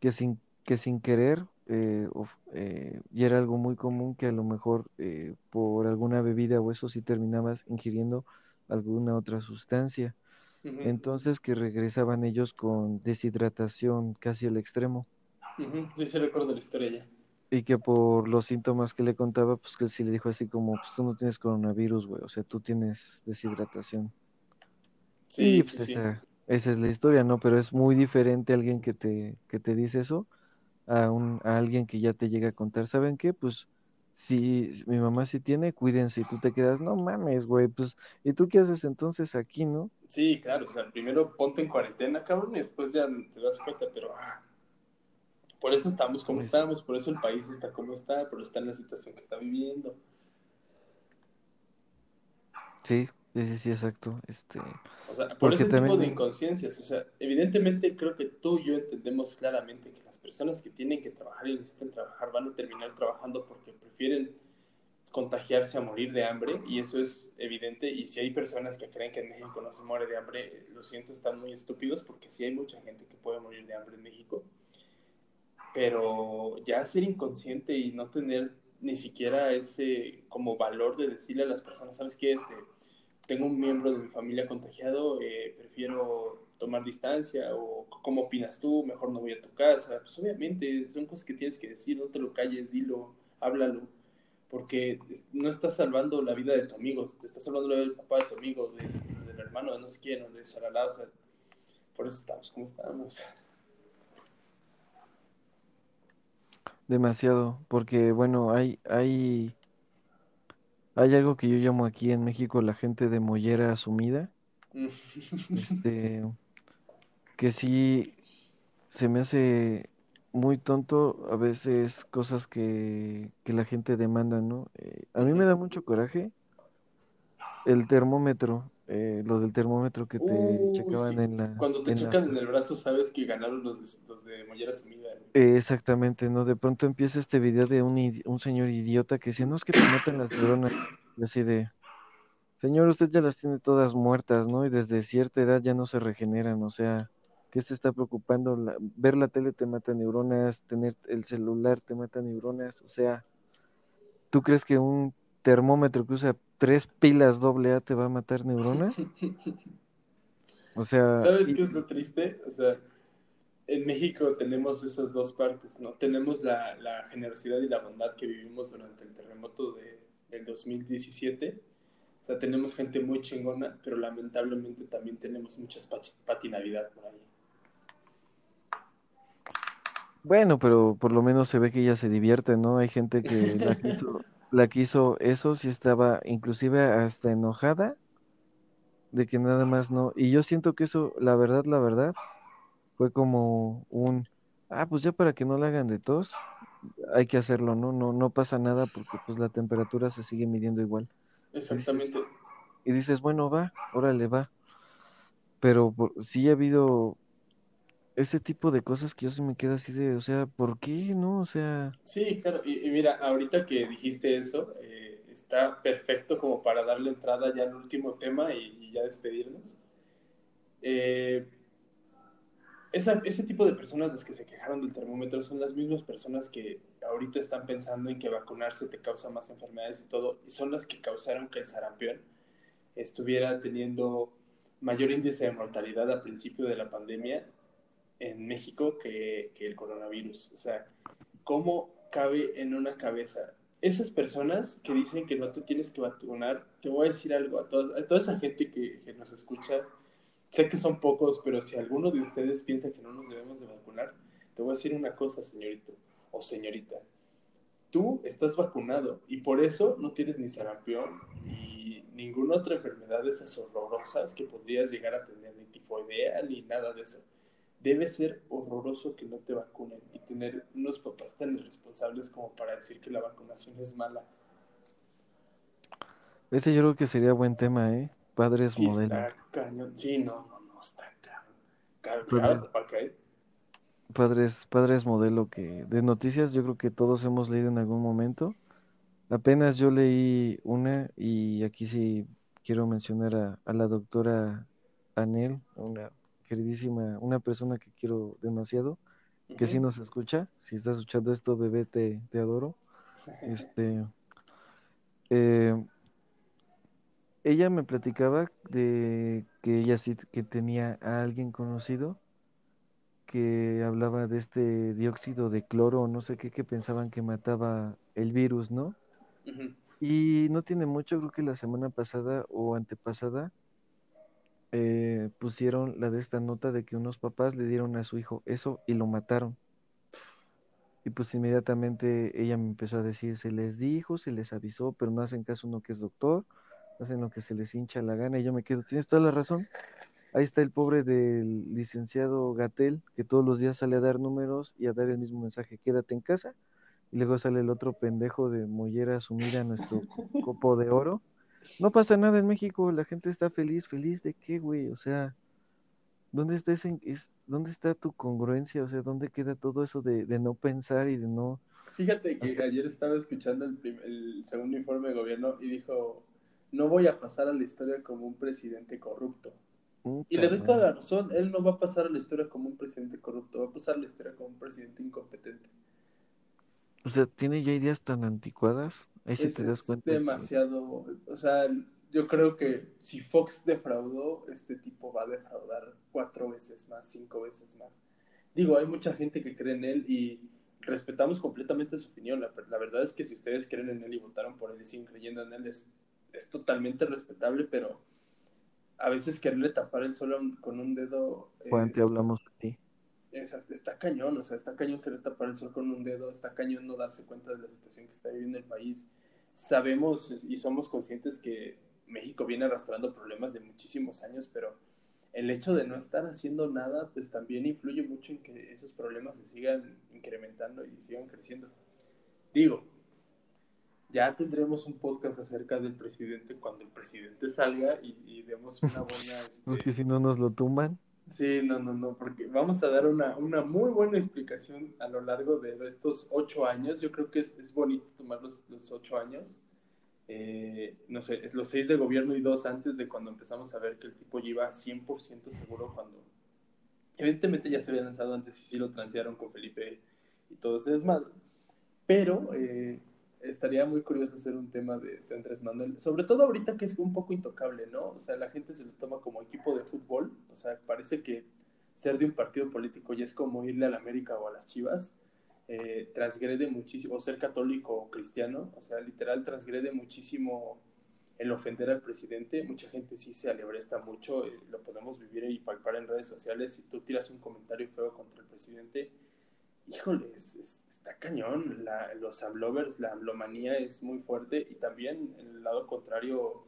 que sin, que sin querer, eh, eh, y era algo muy común que a lo mejor eh, por alguna bebida o eso sí terminabas ingiriendo alguna otra sustancia. Entonces que regresaban ellos con deshidratación casi al extremo. Sí, sí recuerdo la historia ya. Y que por los síntomas que le contaba, pues que él sí le dijo así como, pues tú no tienes coronavirus, güey, o sea, tú tienes deshidratación. Sí, Y pues sí. esa, esa es la historia, ¿no? Pero es muy diferente alguien que te, que te dice eso a, un, a alguien que ya te llega a contar. ¿Saben qué? Pues si mi mamá sí tiene, cuídense y tú te quedas, no mames, güey, pues ¿y tú qué haces entonces aquí, no? Sí, claro, o sea, primero ponte en cuarentena, cabrón, y después ya te das cuenta, pero ah, por eso estamos como Pues- estamos, por eso el país está como está, pero está en la situación que está viviendo. Sí, sí, sí, sí, exacto. Este, O sea, por ese tipo también- de inconsciencias, o sea, evidentemente creo que tú y yo entendemos claramente que las personas que tienen que trabajar y necesitan trabajar van a terminar trabajando porque prefieren contagiarse a morir de hambre y eso es evidente y si hay personas que creen que en México no se muere de hambre, lo siento, están muy estúpidos porque sí hay mucha gente que puede morir de hambre en México, pero ya ser inconsciente y no tener ni siquiera ese como valor de decirle a las personas, ¿sabes qué? Este, tengo un miembro de mi familia contagiado, eh, prefiero tomar distancia o cómo opinas tú, mejor no voy a tu casa. Pues obviamente son cosas que tienes que decir, no te lo calles, dilo, háblalo, porque no estás salvando la vida de tu amigo, te estás salvando la vida del papá de tu amigo, de- del hermano de no sé quién, de Shalala, o sea, por eso estamos como estamos. demasiado, porque bueno, hay, hay, hay algo que yo llamo aquí en México la gente de mollera asumida. Este, que sí se me hace muy tonto a veces cosas que, que la gente demanda, ¿no? Eh, a mí me da mucho coraje el termómetro, eh, lo del termómetro que te Uh, checaban sí. en la, Cuando te en la- chocan en el brazo, sabes que ganaron los de, los de Mollera Sumida. Eh, exactamente, ¿no? De pronto empieza este video de un, un señor idiota que decía, no es que te matan las neuronas, y así de, señor, usted ya las tiene todas muertas, ¿no? Y desde cierta edad ya no se regeneran, o sea, ¿qué se está preocupando? La- ver la tele te mata neuronas, tener el celular te mata neuronas, o sea, ¿tú crees que un termómetro que usa tres pilas doble A te va a matar neuronas? O sea, ¿Sabes y- qué es lo triste? O sea, en México tenemos esas dos partes, ¿no? Tenemos la, la generosidad y la bondad que vivimos durante el terremoto de, del 2017. O sea, tenemos gente muy chingona, pero lamentablemente también tenemos muchas patinavidad por ahí. Bueno, pero por lo menos se ve que ella se divierte, ¿no? Hay gente que la quiso, la quiso eso, sí estaba inclusive hasta enojada de que nada más no. Y yo siento que eso, la verdad, la verdad, fue como un, ah, pues ya para que no la hagan de tos, hay que hacerlo, ¿no? No, no pasa nada porque pues la temperatura se sigue midiendo igual. Y dices, Exactamente. y dices, bueno, va, órale, va. Pero por- sí ha habido ese tipo de cosas que yo sí me quedo así de, o sea, ¿por qué no? O sea, Sí, claro. Y, y mira, ahorita que dijiste eso, eh, está perfecto como para darle entrada ya al último tema y, ya despedirnos. Eh, esa- ese tipo de personas las que se quejaron del termómetro son las mismas personas que ahorita están pensando en que vacunarse te causa más enfermedades y todo, y son las que causaron que el sarampión estuviera teniendo mayor índice de mortalidad al principio de la pandemia en México que, que el coronavirus. O sea, ¿cómo cabe en una cabeza? Esas personas que dicen que no te tienes que vacunar, te voy a decir algo a, todos, a toda esa gente que, que nos escucha, sé que son pocos, pero si alguno de ustedes piensa que no nos debemos de vacunar, te voy a decir una cosa, señorito o señorita. Tú estás vacunado y por eso no tienes ni sarampión ni ninguna otra enfermedad de esas horrorosas que podrías llegar a tener, ni tifoidea, ni nada de eso. Debe ser horroroso que no te vacunen y tener unos papás tan irresponsables como para decir que la vacunación es mala. ese yo creo que sería buen tema, ¿eh? Padres Sí, modelo. está cañón. Sí, no, no, no, está cañón. Claro, Padres, padres, padres modelo que de noticias yo creo que todos hemos leído en algún momento. Apenas yo leí una y aquí sí quiero mencionar a, a la doctora Anel, una queridísima, una persona que quiero demasiado, que sí Ujú. nos escucha. Si estás escuchando esto, bebé, te, te adoro. Este, eh, ella me platicaba de que ella sí que tenía a alguien conocido que hablaba de este dióxido de cloro no sé qué, que pensaban que mataba el virus, ¿no? Y no tiene mucho, creo que la semana pasada o antepasada eh, pusieron la de esta nota de que unos papás le dieron a su hijo eso y lo mataron. Y pues inmediatamente ella me empezó a decir, se les dijo, se les avisó, pero no hacen caso uno que es doctor, hacen lo que se les hincha la gana y yo me quedo, tienes toda la razón. Ahí está el pobre del licenciado Gatel, que todos los días sale a dar números y a dar el mismo mensaje, quédate en casa. Y luego sale el otro pendejo de Mollera sumida en nuestro copo de oro. No pasa nada en México, la gente está feliz, feliz de qué, güey, o sea, ¿dónde está ese, es, dónde está tu congruencia? O sea, ¿dónde queda todo eso de, de no pensar y de no Fíjate que ayer estaba escuchando el, prim- el segundo informe de gobierno y dijo, no voy a pasar a la historia como un presidente corrupto. Y le doy toda la razón, él no va a pasar a la historia como un presidente corrupto, va a pasar a la historia como un presidente incompetente. O sea, tiene ya ideas tan anticuadas, ahí sí Es, te das es cuenta que, demasiado, o sea, yo creo que si Fox defraudó, este tipo va a defraudar cuatro veces más, cinco veces más. Digo, hay mucha gente que cree en él y respetamos completamente su opinión. La, la verdad es que si ustedes creen en él y votaron por él y siguen creyendo en él, es, es totalmente respetable, pero a veces quererle tapar el sol con un dedo Juan, te hablamos. Exacto, está cañón, o sea, está cañón querer tapar el sol con un dedo, está cañón no darse cuenta de la situación que está viviendo el país. Sabemos y somos conscientes que México viene arrastrando problemas de muchísimos años, pero el hecho de no estar haciendo nada, pues también influye mucho en que esos problemas se sigan incrementando y sigan creciendo. Digo, ya tendremos un podcast acerca del presidente cuando el presidente salga y, y demos una buena... Porque Este, si no nos lo tumban. Sí, no, no, no, porque vamos a dar una, una muy buena explicación a lo largo de estos ocho años. Yo creo que es, es bonito tomar los, los ocho años. Eh, no sé, es los seis de gobierno y dos antes de cuando empezamos a ver que el tipo iba 100% seguro cuando... Evidentemente ya se había lanzado antes y sí lo transearon con Felipe y todo ese desmadre. Pero eh, estaría muy curioso hacer un tema de, Andrés Manuel, sobre todo ahorita que es un poco intocable, ¿no? O sea, la gente se lo toma como equipo de fútbol, o sea, parece que ser de un partido político ya es como irle a la América o a las Chivas, eh, transgrede muchísimo, o ser católico o cristiano, o sea, literal transgrede muchísimo el ofender al presidente, mucha gente sí se alebresta mucho, eh, lo podemos vivir y palpar en redes sociales, si tú tiras un comentario feo contra el presidente, híjole, está cañón. los amlovers, la amlomanía es muy fuerte y también el lado contrario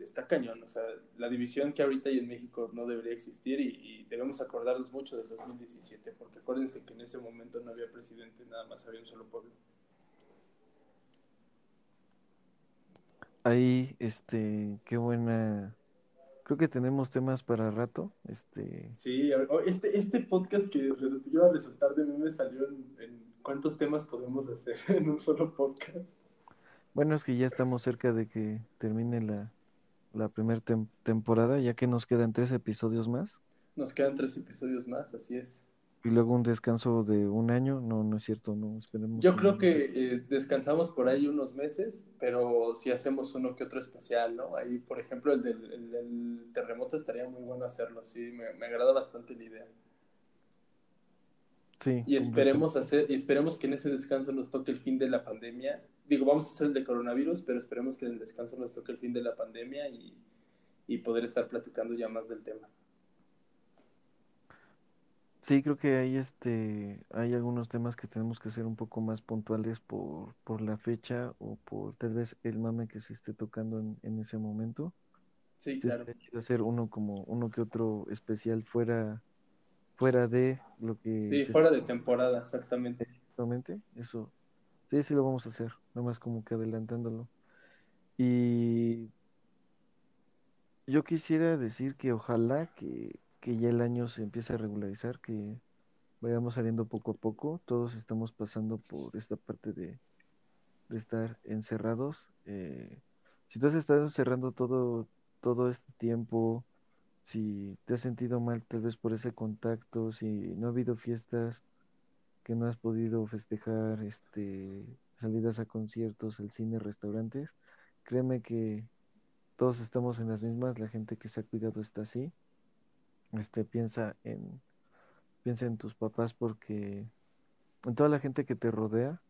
está cañón. O sea, la división que ahorita hay en México no debería existir y, debemos acordarnos mucho del 2017, porque acuérdense que en ese momento no había presidente, nada más había un solo pueblo. Ahí, este, qué buena creo que tenemos temas para rato. Este... Sí, este, este podcast que iba a resultar de mí me salió en, cuántos temas podemos hacer en un solo podcast. Bueno, es que ya estamos cerca de que termine la, la primera temporada, ya que nos quedan tres episodios más. Nos quedan tres episodios más, así es. Y luego un descanso de un año, no, no es cierto, no, esperemos. Yo creo que eh, descansamos por ahí unos meses, pero si hacemos uno que otro especial, ¿no? Ahí, por ejemplo, el del, terremoto estaría muy bueno hacerlo, sí, me, me agrada bastante la idea. Sí. Y esperemos, hacer, y esperemos que en ese descanso nos toque el fin de la pandemia. Digo, vamos a hacer el de coronavirus, pero esperemos que en el descanso nos toque el fin de la pandemia y, y poder estar platicando ya más del tema. Sí, creo que hay este, hay algunos temas que tenemos que ser un poco más puntuales por, por la fecha o por tal vez el mame que se esté tocando en, en ese momento. Sí, claro. hacer uno como uno que otro especial fuera, fuera de lo que. Sí, fuera de temporada, exactamente. Exactamente, eso. Sí, sí lo vamos a hacer, nomás como que adelantándolo. Y yo quisiera decir que ojalá que que ya el año se empiece a regularizar, que vayamos saliendo poco a poco. Todos estamos pasando por esta parte de, estar encerrados. Eh, si tú has estado encerrando todo, todo este tiempo, si te has sentido mal tal vez por ese contacto, si no ha habido fiestas que no has podido festejar, este, salidas a conciertos, al cine, restaurantes, créeme que todos estamos en las mismas, la gente que se ha cuidado está así este, piensa en, piensa en tus papás porque en toda la gente que te rodea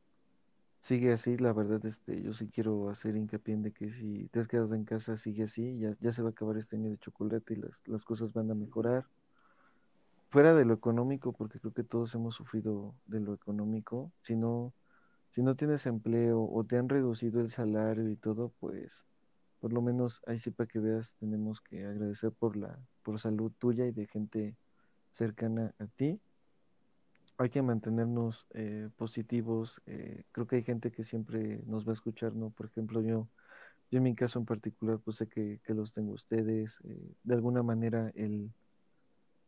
sigue así, la verdad, este, yo sí quiero hacer hincapié en de que si te has quedado en casa, sigue así, ya, ya se va a acabar este año de chocolate y las, las cosas van a mejorar. Fuera de lo económico, porque creo que todos hemos sufrido de lo económico, si no, si no tienes empleo o te han reducido el salario y todo, pues por lo menos ahí sí para que veas, tenemos que agradecer por la por salud tuya y de gente cercana a ti. Hay que mantenernos eh, positivos. Eh, creo que hay gente que siempre nos va a escuchar, ¿no? Por ejemplo, yo, yo en mi caso en particular, pues sé que, los tengo ustedes. Eh, de alguna manera el,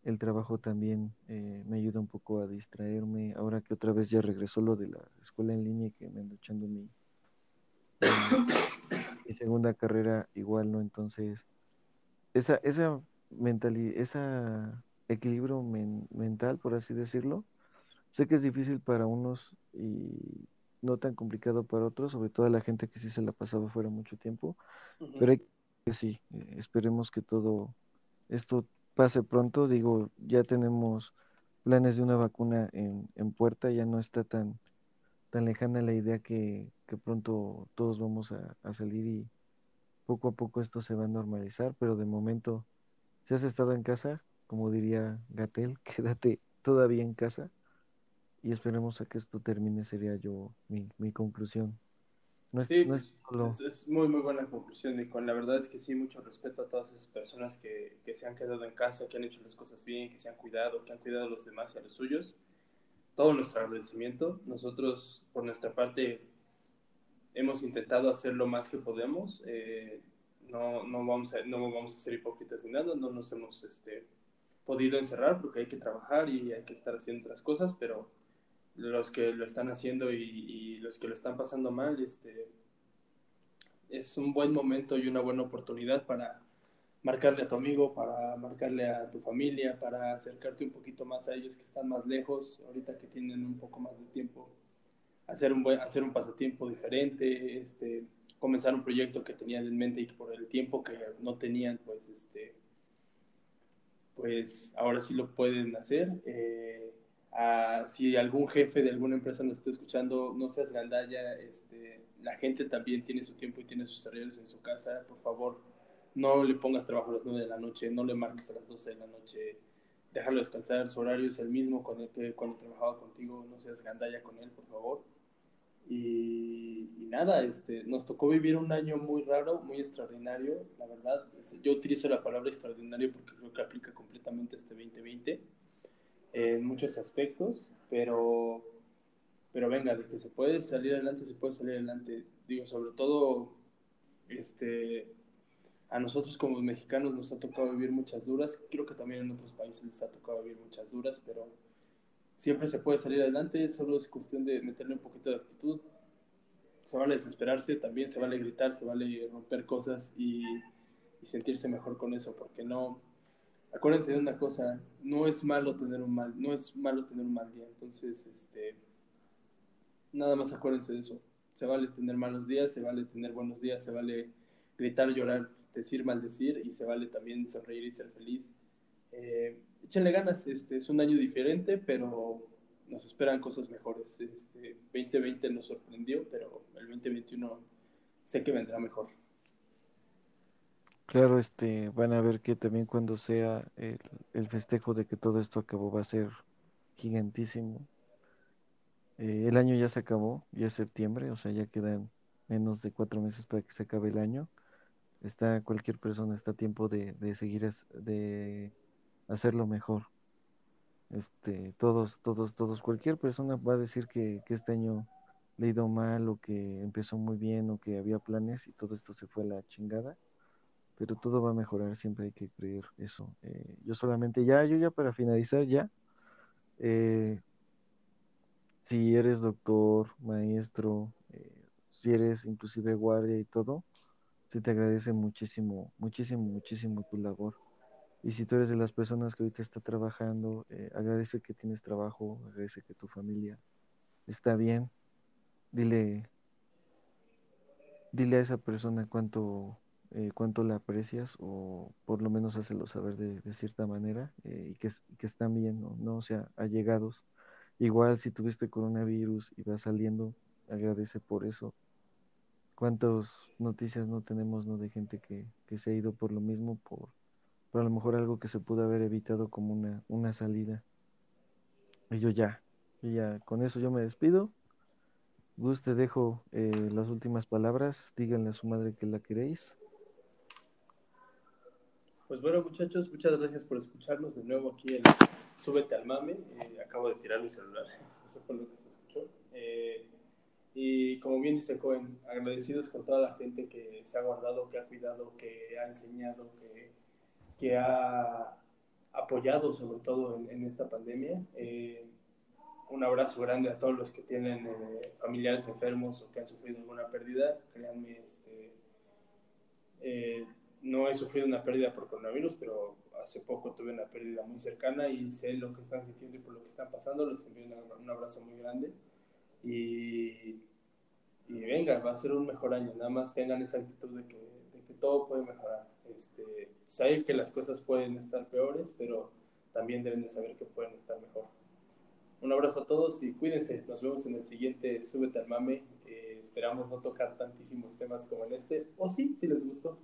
el trabajo también me ayuda un poco a distraerme. Ahora que otra vez ya regresó lo de la escuela en línea y que me ando echando mi segunda carrera igual, ¿no? Entonces, esa, esa mentalidad, ese equilibrio mental, por así decirlo, sé que es difícil para unos y no tan complicado para otros, sobre todo a la gente que sí se la pasaba fuera mucho tiempo, pero hay que sí, eh, esperemos que todo esto pase pronto, digo, ya tenemos planes de una vacuna en, en puerta, ya no está tan, tan lejana la idea que, que pronto todos vamos a, salir y poco a poco esto se va a normalizar, pero de momento, si has estado en casa, como diría Gatel, quédate todavía en casa y esperemos a que esto termine, sería yo mi, mi conclusión. No es, sí, es, muy, muy buena conclusión, y con La verdad es que sí, mucho respeto a todas esas personas que, que, se han quedado en casa, que han hecho las cosas bien, que se han cuidado, que han cuidado a los demás y a los suyos. Todo nuestro agradecimiento. Nosotros, por nuestra parte, hemos intentado hacer lo más que podemos. Eh, no, no, vamos a, no vamos a ser hipócritas ni nada, no nos hemos este, podido encerrar porque hay que trabajar y hay que estar haciendo otras cosas, pero los que lo están haciendo y, los que lo están pasando mal, este, es un buen momento y una buena oportunidad para marcarle a tu amigo, para marcarle a tu familia, para acercarte un poquito más a ellos que están más lejos, ahorita que tienen un poco más de tiempo hacer un, buen, hacer un pasatiempo diferente, este, comenzar un proyecto que tenían en mente y por el tiempo que no tenían, pues, este, pues ahora sí lo pueden hacer. Eh, si algún jefe de alguna empresa nos está escuchando, no seas gandalla, este, la gente también tiene su tiempo y tiene sus horarios en su casa, por favor, no le pongas trabajo a las 9 de la noche, no le marques a las 12 de la noche, déjalo descansar, su horario es el mismo con el que cuando trabajaba contigo, no seas gandalla con él, por favor. Y, nada, este, nos tocó vivir un año muy raro, muy extraordinario, la verdad. Yo utilizo la palabra extraordinario porque creo que aplica completamente este 2020 en muchos aspectos, pero, pero venga, de que se puede salir adelante, se puede salir adelante. Digo, sobre todo, este, a nosotros como mexicanos nos ha tocado vivir muchas duras, creo que también en otros países les ha tocado vivir muchas duras, pero siempre se puede salir adelante, solo es cuestión de meterle un poquito de actitud. Se vale desesperarse, también se vale gritar, se vale romper cosas y, sentirse mejor con eso, porque no, acuérdense de una cosa, no es malo tener un mal, no es malo tener un mal día, entonces, este, nada más acuérdense de eso, se vale tener malos días, se vale tener buenos días, se vale gritar, llorar, decir, maldecir y se vale también sonreír y ser feliz. Eh, échenle ganas, este es un año diferente, pero nos esperan cosas mejores. Este 2020 nos sorprendió, pero el 2021 sé que vendrá mejor. Claro, este, van a ver que también cuando sea el, festejo de que todo esto acabó va a ser gigantísimo. Eh, el año ya se acabó, ya es septiembre, o sea, ya quedan menos de cuatro meses para que se acabe el año. Está cualquier persona está a tiempo de, de seguir de hacerlo mejor. Este, todos, todos, todos, cualquier persona va a decir que, que este año le ido mal o que empezó muy bien o que había planes y todo esto se fue a la chingada pero todo va a mejorar, siempre hay que creer eso. Eh, yo solamente, ya, yo ya para finalizar, ya, eh, si eres doctor, maestro, eh, si eres inclusive guardia y todo, se te agradece muchísimo, muchísimo, muchísimo tu labor. Y si tú eres de las personas que ahorita está trabajando, agradece que tienes trabajo, agradece que tu familia está bien. Dile, dile a esa persona cuánto eh, cuánto la aprecias o por lo menos hácelo saber de, cierta manera eh, y que, que, están bien, ¿no? ¿no? O sea, allegados. Igual si tuviste coronavirus y vas saliendo, agradece por eso. ¿Cuántas noticias no tenemos ¿no? de gente que, que se ha ido por lo mismo, por, por a lo mejor algo que se pudo haber evitado como una, una salida? Y yo ya, y ya, con eso yo me despido. Gus, te dejo eh, las últimas palabras. Díganle a su madre que la queréis. Pues bueno, muchachos, muchas gracias por escucharnos de nuevo aquí en Súbete al Mame. Eh, acabo de tirar mi celular, eso fue lo que se escuchó. Eh, y como bien dice Cohen, agradecidos con toda la gente que se ha guardado, que ha cuidado, que ha enseñado, que, que ha apoyado sobre todo en, esta pandemia. Eh, un abrazo grande a todos los que tienen familiares enfermos o que han sufrido alguna pérdida. Créanme, este, no he sufrido una pérdida por coronavirus, pero hace poco tuve una pérdida muy cercana y sé lo que están sintiendo y por lo que están pasando. Les envío un abrazo muy grande y, y, venga, va a ser un mejor año. Nada más tengan esa actitud de que, de que todo puede mejorar. Este, saben que las cosas pueden estar peores, pero también deben de saber que pueden estar mejor. Un abrazo a todos y cuídense. Nos vemos en el siguiente Súbete al Mame. Eh, esperamos no tocar tantísimos temas como en este. O sí, si les gustó.